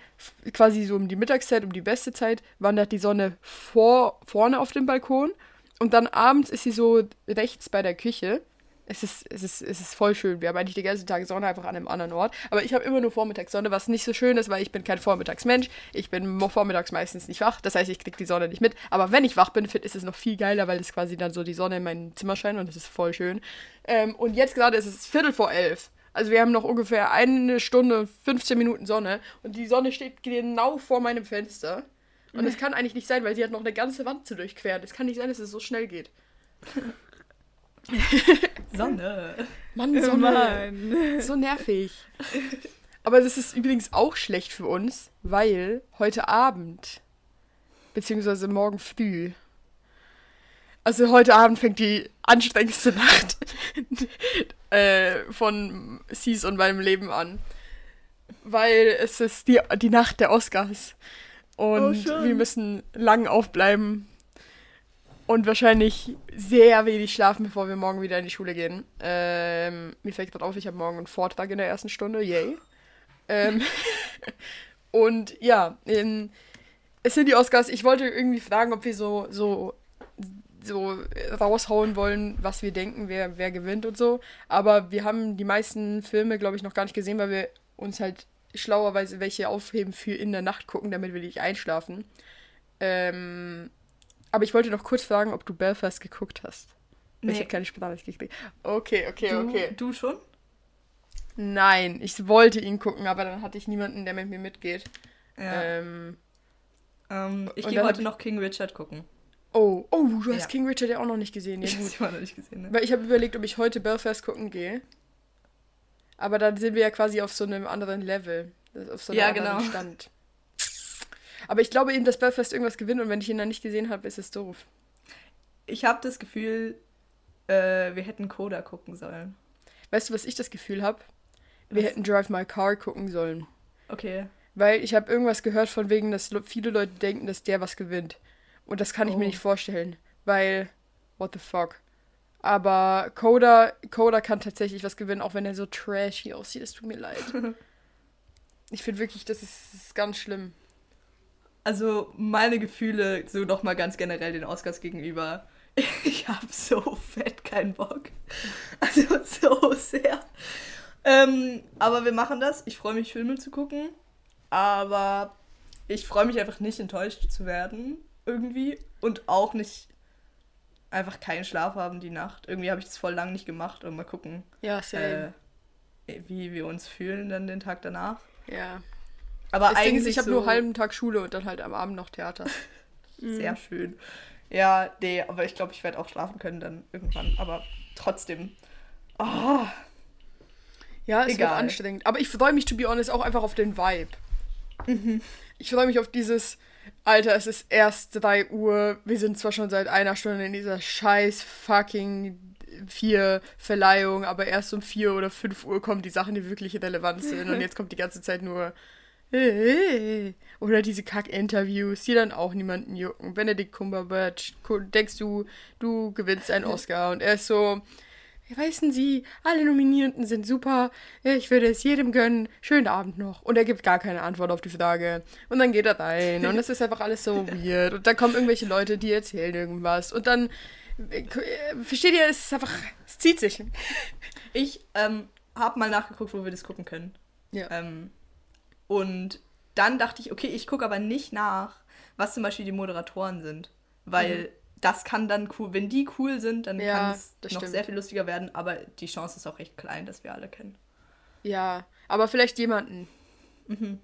S1: quasi so um die Mittagszeit, um die beste Zeit, wandert die Sonne vor, vorne auf dem Balkon. Und dann abends ist sie so rechts bei der Küche. Es ist, es, ist, es ist voll schön. Wir haben eigentlich den ganzen Tag Sonne einfach an einem anderen Ort. Aber ich habe immer nur Vormittagssonne, was nicht so schön ist, weil ich bin kein Vormittagsmensch. Ich bin vormittags meistens nicht wach. Das heißt, ich kriege die Sonne nicht mit. Aber wenn ich wach bin, ist es noch viel geiler, weil es quasi dann so die Sonne in mein Zimmer scheint und das ist voll schön. Ähm, und jetzt gerade ist es Viertel vor elf. Also wir haben noch ungefähr eine Stunde und 15 Minuten Sonne. Und die Sonne steht genau vor meinem Fenster. Und es kann eigentlich nicht sein, weil sie hat noch eine ganze Wand zu durchqueren. Es kann nicht sein, dass es so schnell geht.
S3: Sonne.
S1: Mann, Sonne.
S2: Mann.
S1: So nervig. Aber das ist übrigens auch schlecht für uns, weil heute Abend, beziehungsweise morgen früh, also heute Abend fängt die anstrengendste Nacht äh, von Sis und meinem Leben an. Weil es ist die, die Nacht der Oscars. Und
S2: Oh,
S1: wir müssen lang aufbleiben. Und wahrscheinlich sehr wenig schlafen, bevor wir morgen wieder in die Schule gehen. Ähm, mir fällt gerade auf, ich habe morgen einen Vortrag in der ersten Stunde. Yay. Ähm, und ja, ähm, es sind die Oscars. Ich wollte irgendwie fragen, ob wir so, so, so raushauen wollen, was wir denken, wer, wer gewinnt und so. Aber wir haben die meisten Filme, glaube ich, noch gar nicht gesehen, weil wir uns halt schlauerweise welche aufheben für in der Nacht gucken, damit wir nicht einschlafen. Ähm, aber ich wollte noch kurz fragen, ob du Belfast geguckt hast. Ich
S3: Nee.
S1: habe keine Sprache gekriegt. Okay, okay,
S3: Du,
S1: okay.
S3: du schon?
S1: Nein, ich wollte ihn gucken, aber dann hatte ich niemanden, der mit mir mitgeht.
S3: Ja.
S1: Ähm,
S3: ähm, ich gehe heute
S1: ich-
S3: noch King Richard gucken.
S1: Oh, oh, du hast
S3: Ja.
S1: King Richard ja auch noch nicht gesehen. Ja,
S3: Ich habe immer noch nicht gesehen. Ne?
S1: Weil ich habe überlegt, ob ich heute Belfast gucken gehe. Aber dann sind wir ja quasi auf so einem anderen Level. Auf so einem
S3: Ja,
S1: anderen
S3: genau.
S1: Stand. Aber ich glaube eben, dass Belfast irgendwas gewinnt und wenn ich ihn dann nicht gesehen habe, ist es doof.
S3: Ich habe das Gefühl, äh, wir hätten Coda gucken sollen.
S1: Weißt du, was ich das Gefühl habe? Wir
S3: Was?
S1: hätten Drive My Car gucken sollen.
S3: Okay.
S1: Weil ich habe irgendwas gehört von wegen, dass viele Leute denken, dass der was gewinnt. Und das kann ich mir
S3: Oh.
S1: nicht vorstellen. Weil, what the fuck. Aber Coda, Coda kann tatsächlich was gewinnen, auch wenn er so trashy aussieht. Es tut mir leid. ich finde wirklich, das ist, das ist ganz schlimm.
S3: Also meine Gefühle so nochmal ganz generell den Oscars gegenüber. Ich habe so fett keinen Bock. Also so sehr. Ähm, aber wir machen das. Ich freue mich, Filme zu gucken. Aber ich freue mich einfach nicht, enttäuscht zu werden. Irgendwie. Und auch nicht einfach keinen Schlaf haben die Nacht. Irgendwie habe ich das voll lang nicht gemacht. Und mal gucken,
S1: Ja,
S3: äh, wie wir uns fühlen dann den Tag danach.
S1: ja.
S3: Aber
S1: Das
S3: eigentlich
S1: ist, ich habe
S3: so
S1: nur einen halben Tag Schule und dann halt am Abend noch Theater.
S3: Sehr schön. Ja, nee, aber ich glaube, ich werde auch schlafen können dann irgendwann. Aber trotzdem. Oh,
S1: Ja, es wird
S3: Egal.
S1: anstrengend. Aber ich freue mich, to be honest, auch einfach auf den Vibe. Ich freue mich auf dieses, Alter, es ist erst 3 Uhr. Wir sind zwar schon seit einer Stunde in dieser scheiß fucking vier Verleihung, aber erst um 4 oder 5 Uhr kommen die Sachen, die wirklich relevant sind. Und jetzt kommt die ganze Zeit nur. Oder diese Kack-Interviews, die dann auch niemanden jucken. Benedict Cumberbatch, denkst du, du gewinnst einen Oscar und er ist so, Weißen Sie, alle Nominierten sind super. Ich würde es jedem gönnen. Schönen Abend noch. Und er gibt gar keine Antwort auf die Frage. Und dann geht er rein. Und das ist einfach alles so weird. Und dann kommen irgendwelche Leute, die erzählen irgendwas. Und dann, äh, versteht ihr, es ist einfach, es zieht sich.
S3: ich ähm, habe mal nachgeguckt, wo wir das gucken können.
S1: Ja.
S3: Ähm, und dann dachte ich, okay, ich gucke aber nicht nach, was zum Beispiel die Moderatoren sind. Weil das kann dann cool, wenn die cool sind, dann.
S1: Ja,
S3: kann es noch
S1: stimmt.
S3: sehr viel lustiger werden. Aber die Chance ist auch recht klein, dass wir alle kennen.
S1: Ja, aber vielleicht jemanden.
S3: Mhm.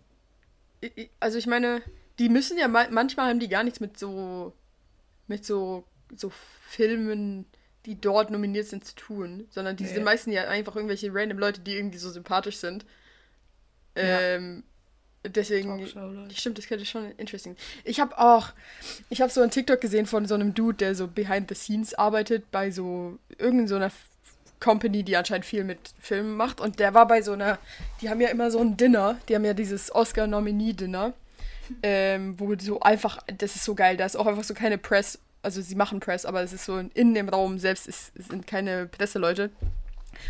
S1: Also ich meine, die müssen ja ma manchmal haben die gar nichts mit so mit so so Filmen, die dort nominiert sind, zu tun, sondern die
S3: Nee.
S1: sind meistens ja einfach irgendwelche random Leute, die irgendwie so sympathisch sind.
S3: Ja.
S1: Ähm, deswegen. Stimmt, das könnte schon interesting. Ich habe auch, ich habe so einen TikTok gesehen von so einem Dude, der so behind the scenes arbeitet bei so irgendeiner so einer F- Company, die anscheinend viel mit Filmen macht. Und der war bei so einer, die haben ja immer so ein Dinner, die haben ja dieses Oscar-Nominee-Dinner, ähm, wo so einfach, das ist so geil, da ist auch einfach so keine Press, also sie machen Press, aber es ist so in dem Raum selbst ist, es sind keine Presseleute.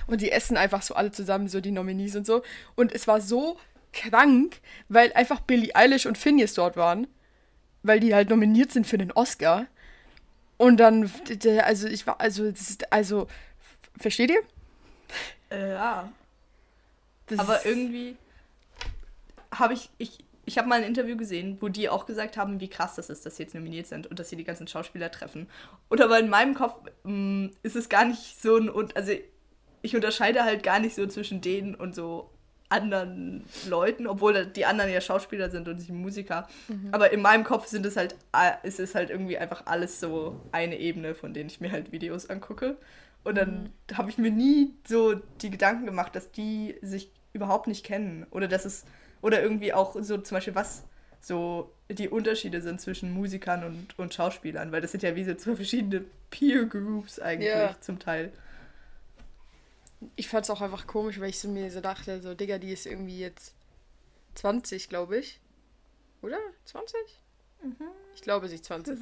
S1: Und die essen einfach so alle zusammen, so die Nominees und so. Und es war so krank, weil einfach Billie Eilish und Phineas dort waren. Weil die halt nominiert sind für den Oscar. Und dann, also ich war, also, ist, also, versteht ihr?
S3: Äh, ja.
S1: Das
S3: Aber irgendwie habe ich, ich, ich habe mal ein Interview gesehen, wo die auch gesagt haben, wie krass das ist, dass sie jetzt nominiert sind und dass sie die ganzen Schauspieler treffen. Und aber in meinem Kopf mh, ist es gar nicht so ein, und also ich unterscheide halt gar nicht so zwischen denen und so anderen Leuten, obwohl die anderen ja Schauspieler sind und ich Musiker. Aber in meinem Kopf sind es halt, äh, ist es halt irgendwie einfach alles so eine Ebene, von denen ich mir halt Videos angucke. Und dann habe ich mir nie so die Gedanken gemacht, dass die sich überhaupt nicht kennen. Oder dass es, oder irgendwie auch so zum Beispiel, was so die Unterschiede sind zwischen Musikern und, und Schauspielern, weil das sind ja wie so zwei verschiedene Peer Groups eigentlich
S1: Ja.
S3: zum Teil.
S1: Ich fand es auch einfach komisch, weil ich so mir so dachte, so, Digga, die ist irgendwie jetzt 20, glaube ich. Oder? 20? Ich glaube, sie ist 20.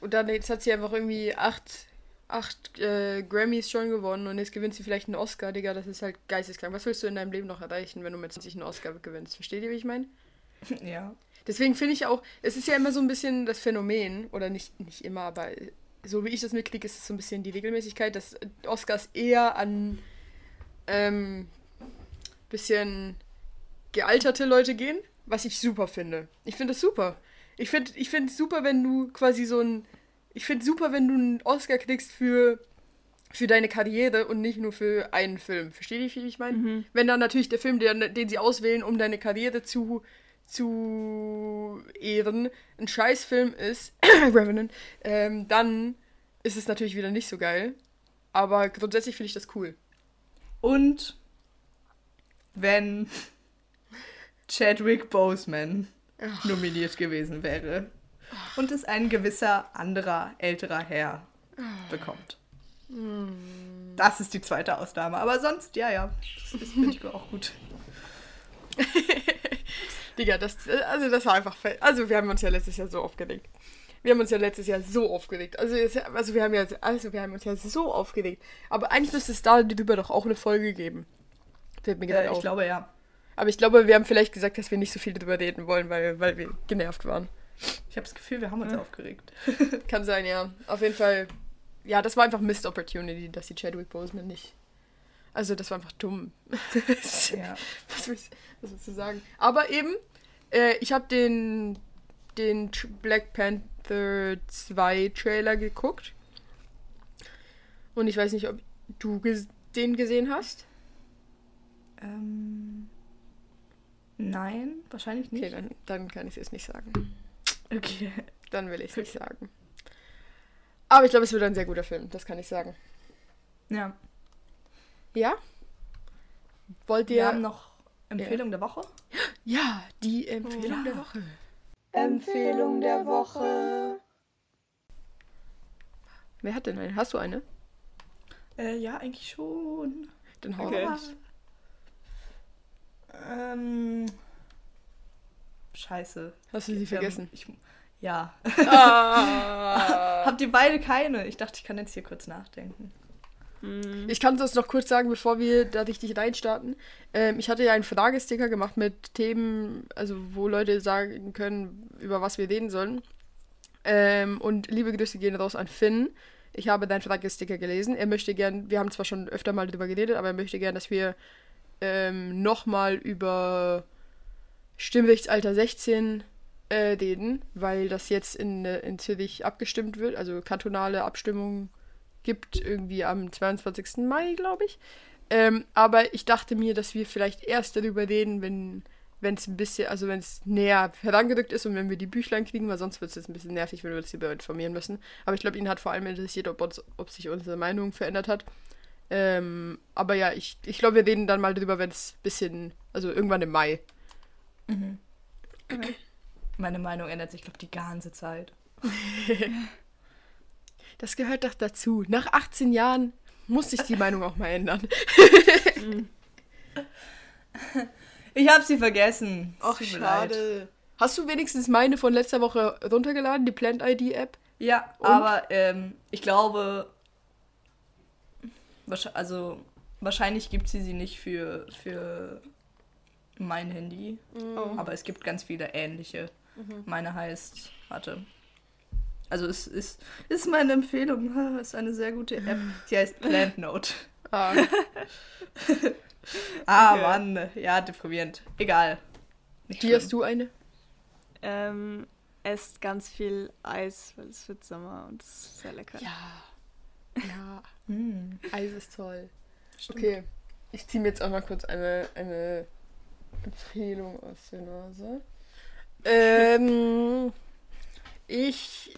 S1: Und dann jetzt hat sie einfach irgendwie acht, acht äh, Grammys schon gewonnen und jetzt gewinnt sie vielleicht einen Oscar, Digga, das ist halt geisteskrank. Was willst du in deinem Leben noch erreichen, wenn du mit 20 einen Oscar gewinnst? Versteht ihr, wie ich meine?
S3: Ja.
S1: Deswegen finde ich auch, es ist ja immer so ein bisschen das Phänomen, oder nicht, nicht immer, aber so wie ich das mitkriege, ist es so ein bisschen die Regelmäßigkeit, dass Oscars eher an ähm, bisschen gealterte Leute gehen, was ich super finde. Ich finde das super. Ich finde ich find super, wenn du quasi so ein. Ich finde super, wenn du einen Oscar kriegst für, für deine Karriere und nicht nur für einen Film. Versteht ihr, wie ich meine? Wenn dann natürlich der Film, den, den sie auswählen, um deine Karriere zu, zu ehren, ein Scheißfilm ist, Revenant, ähm, dann ist es natürlich wieder nicht so geil. Aber grundsätzlich finde ich das cool.
S3: Und wenn Chadwick Boseman nominiert gewesen wäre und es ein gewisser anderer älterer Herr bekommt. Das ist die zweite Ausnahme. Aber sonst, ja, ja, das finde ich auch gut.
S1: Digga, das, also das war einfach, also wir haben uns ja letztes Jahr so aufgeregt. Wir haben uns ja letztes Jahr so aufgeregt. Also, also wir haben ja, also wir haben uns ja so aufgeregt. Aber eigentlich müsste es darüber doch auch eine Folge geben. Fällt mir gerade
S3: Äh,
S1: auf.
S3: ich glaube, ja.
S1: Aber ich glaube, wir haben vielleicht gesagt, dass wir nicht so viel darüber reden wollen, weil, weil wir genervt waren.
S3: Ich habe das Gefühl, wir haben uns aufgeregt.
S1: Kann sein, ja. Auf jeden Fall. Ja, das war einfach Missed Opportunity, dass die Chadwick Boseman nicht. Also, das war einfach dumm.
S3: Ja.
S1: was, willst, was willst du sagen? Aber eben, äh, ich habe den, den Black Panther 2 Trailer geguckt. Und ich weiß nicht, ob du ges den gesehen hast.
S3: Ähm, nein, wahrscheinlich nicht.
S1: Okay, dann, dann kann ich es nicht sagen.
S3: Okay.
S1: Dann will ich es nicht sagen. Aber ich glaube, es wird ein sehr guter Film, das kann ich sagen.
S3: Ja.
S1: Ja? Wollt
S3: Wir
S1: ihr.
S3: haben noch Empfehlung der Woche.
S1: ja, die Empfehlung
S3: Ja.
S1: der Woche.
S3: Empfehlung der Woche.
S1: Wer hat denn eine? Hast du eine?
S3: Äh, ja, eigentlich schon.
S1: Dann hau
S2: Okay.
S1: raus.
S3: Ähm. Scheiße.
S1: Hast du sie vergessen?
S3: Ich, ja.
S1: Ah.
S3: Habt ihr beide keine? Ich dachte, ich kann jetzt hier kurz nachdenken.
S2: Hm.
S1: Ich kann das noch kurz sagen, bevor wir da richtig reinstarten. Ähm, ich hatte ja einen Fragesticker gemacht mit Themen, also wo Leute sagen können, über was wir reden sollen. Ähm, und liebe Grüße gehen raus an Finn. Ich habe deinen Fragesticker gelesen. Er möchte gern, wir haben zwar schon öfter mal darüber geredet, aber er möchte gern, dass wir ähm, nochmal über Stimmrechtsalter 16 äh, reden, weil das jetzt in, äh, in Zürich abgestimmt wird, also kantonale Abstimmung gibt, irgendwie am 22. Mai, glaube ich. Ähm, aber ich dachte mir, dass wir vielleicht erst darüber reden, wenn wenn es ein bisschen, also wenn es näher herangerückt ist und wenn wir die Büchlein kriegen, weil sonst wird es jetzt ein bisschen nervig, wenn wir uns hierüber informieren müssen. Aber ich glaube, ihn hat vor allem interessiert, ob, uns, ob sich unsere Meinung verändert hat. Ähm, aber ja, ich, ich glaube, wir reden dann mal drüber, wenn es ein bisschen, also irgendwann im Mai.
S3: Meine Meinung ändert sich, glaube ich, die ganze Zeit.
S1: Das gehört doch dazu. Nach 18 Jahren muss sich die Meinung auch mal ändern.
S3: Ich habe sie vergessen. Es tut mir leid.
S1: Hast du wenigstens meine von letzter Woche runtergeladen, die Plant ID App?
S3: Ja,
S1: Und?
S3: aber ähm, ich glaube, also wahrscheinlich gibt sie sie nicht für, für mein Handy,
S1: Oh.
S3: aber es gibt ganz viele ähnliche. Meine heißt, warte. Also es ist, ist meine Empfehlung, ist eine sehr gute App. Sie heißt Plant Note.
S1: Ah,
S3: Ah,
S1: Okay.
S3: Mann, ja, deprimierend. Egal. Nicht
S1: die
S3: schlimm.
S1: hast du eine?
S2: Ähm, esst ganz viel Eis, weil es wird Sommer und es ist sehr lecker.
S1: Ja. Ja,
S3: Hm,
S1: Eis ist toll.
S3: stimmt.
S1: Okay, ich ziehe mir jetzt auch mal kurz eine, eine Empfehlung aus der Nase. Ähm, ich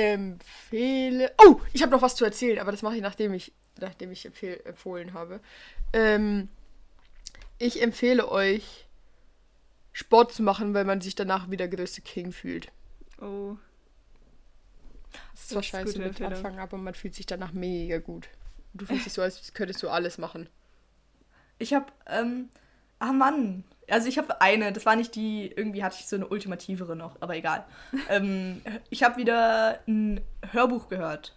S1: empfehle. Oh, ich habe noch was zu erzählen, aber das mache ich, nachdem ich, nachdem ich empfehl, empfohlen habe. Ähm, ich empfehle euch, Sport zu machen, weil man sich danach wieder größte King fühlt.
S2: Oh,
S1: Das ist zwar scheiße mit. Anfang, aber man fühlt sich danach mega gut. Du fühlst dich so, als könntest du alles machen.
S3: Ich habe, ähm, ah Mann. Also ich habe eine, das war nicht die, irgendwie hatte ich so eine ultimativere noch, aber egal. ähm, ich habe wieder ein Hörbuch gehört.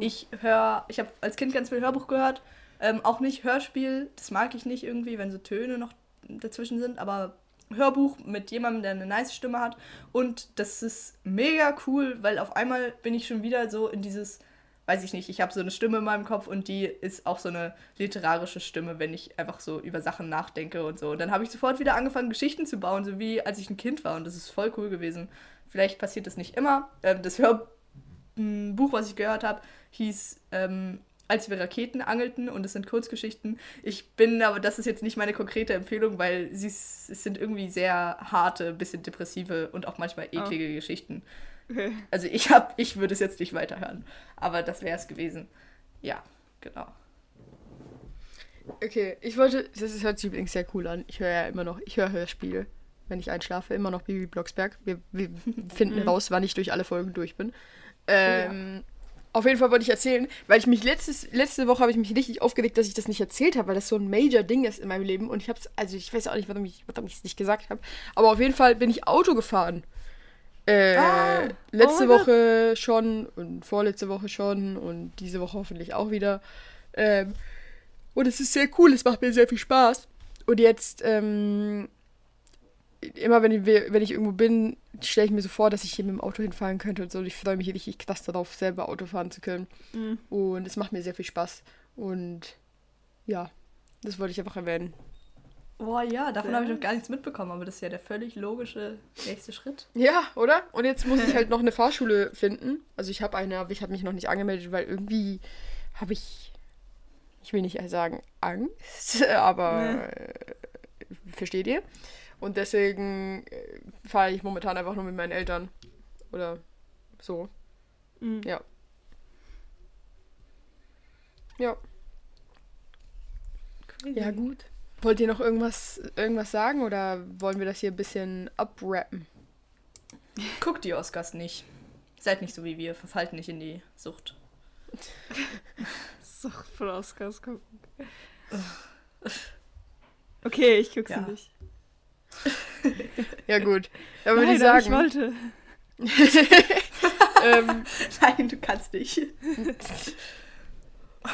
S3: Ich höre, ich habe als Kind ganz viel Hörbuch gehört. Ähm, auch nicht Hörspiel, das mag ich nicht irgendwie, wenn so Töne noch dazwischen sind, aber Hörbuch mit jemandem, der eine nice Stimme hat. Und das ist mega cool, weil auf einmal bin ich schon wieder so in dieses, weiß ich nicht, ich habe so eine Stimme in meinem Kopf und die ist auch so eine literarische Stimme, wenn ich einfach so über Sachen nachdenke und so. Und dann habe ich sofort wieder angefangen, Geschichten zu bauen, so wie als ich ein Kind war. Und das ist voll cool gewesen. Vielleicht passiert das nicht immer. Ähm, das Hörbuch Buch, was ich gehört habe, hieß ähm, Als wir Raketen angelten und es sind Kurzgeschichten. Ich bin, aber das ist jetzt nicht meine konkrete Empfehlung, weil sie es sind irgendwie sehr harte, bisschen depressive und auch manchmal eklige Geschichten. Also ich hab, ich würde es jetzt nicht weiterhören, aber das wäre es gewesen. Ja, genau.
S1: Okay, ich wollte, das ist, hört sich übrigens sehr cool an. Ich höre ja immer noch, ich höre Hörspiele, wenn ich einschlafe, immer noch Bibi Blocksberg. Wir, wir finden raus, wann ich durch alle Folgen durch bin. Ähm, Auf jeden Fall wollte ich erzählen, weil ich mich letztes, letzte Woche habe ich mich richtig aufgeregt, dass ich das nicht erzählt habe, weil das so ein Major Ding ist in meinem Leben und ich habe es, also ich weiß auch nicht, warum ich warum ich es nicht gesagt habe, aber auf jeden Fall bin ich Auto gefahren. Äh,
S3: Ah,
S1: letzte
S2: oh
S1: Woche schon und vorletzte Woche schon und diese Woche hoffentlich auch wieder. Ähm, und es ist sehr cool, es macht mir sehr viel Spaß. Und jetzt, ähm, immer wenn ich, wenn ich irgendwo bin, stelle ich mir so vor, dass ich hier mit dem Auto hinfahren könnte und so. Und ich freue mich richtig krass darauf, selber Auto fahren zu können.
S2: Mhm.
S1: Und es macht mir sehr viel Spaß. Und ja, das wollte ich einfach erwähnen.
S3: Boah, ja, davon habe ich noch gar nichts mitbekommen, aber das ist ja der völlig logische nächste Schritt.
S1: Ja, oder? Und jetzt muss ich halt noch eine Fahrschule finden. Also ich habe eine, aber ich habe mich noch nicht angemeldet, weil irgendwie habe ich, ich will nicht sagen Angst, aber äh, versteht ihr? Und deswegen äh, fahre ich momentan einfach nur mit meinen Eltern. Oder so.
S2: Mhm.
S1: Ja. Ja. Ja, gut. Wollt ihr noch irgendwas, irgendwas sagen oder wollen wir das hier ein bisschen abrappen?
S3: Guckt die Oscars nicht. Seid nicht so wie wir, verfallt nicht in die Sucht.
S2: Sucht von Oscars gucken. Okay, ich guck sie
S3: Ja.
S2: nicht.
S1: Ja, gut. Ich
S2: Nein, aber
S1: sagen.
S2: wollte.
S1: ähm,
S3: Nein, du kannst nicht.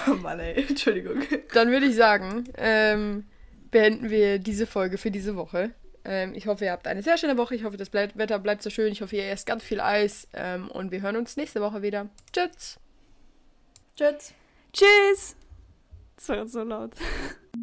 S3: oh Mann, ey, Entschuldigung.
S1: dann würde ich sagen, ähm, beenden wir diese Folge für diese Woche. Ähm, ich hoffe, ihr habt eine sehr schöne Woche. Ich hoffe, das Ble Wetter bleibt so schön. Ich hoffe, ihr esst ganz viel Eis. Ähm, und wir hören uns nächste Woche wieder. Tschüss.
S3: Tschüss.
S2: Tschüss! Das war so laut.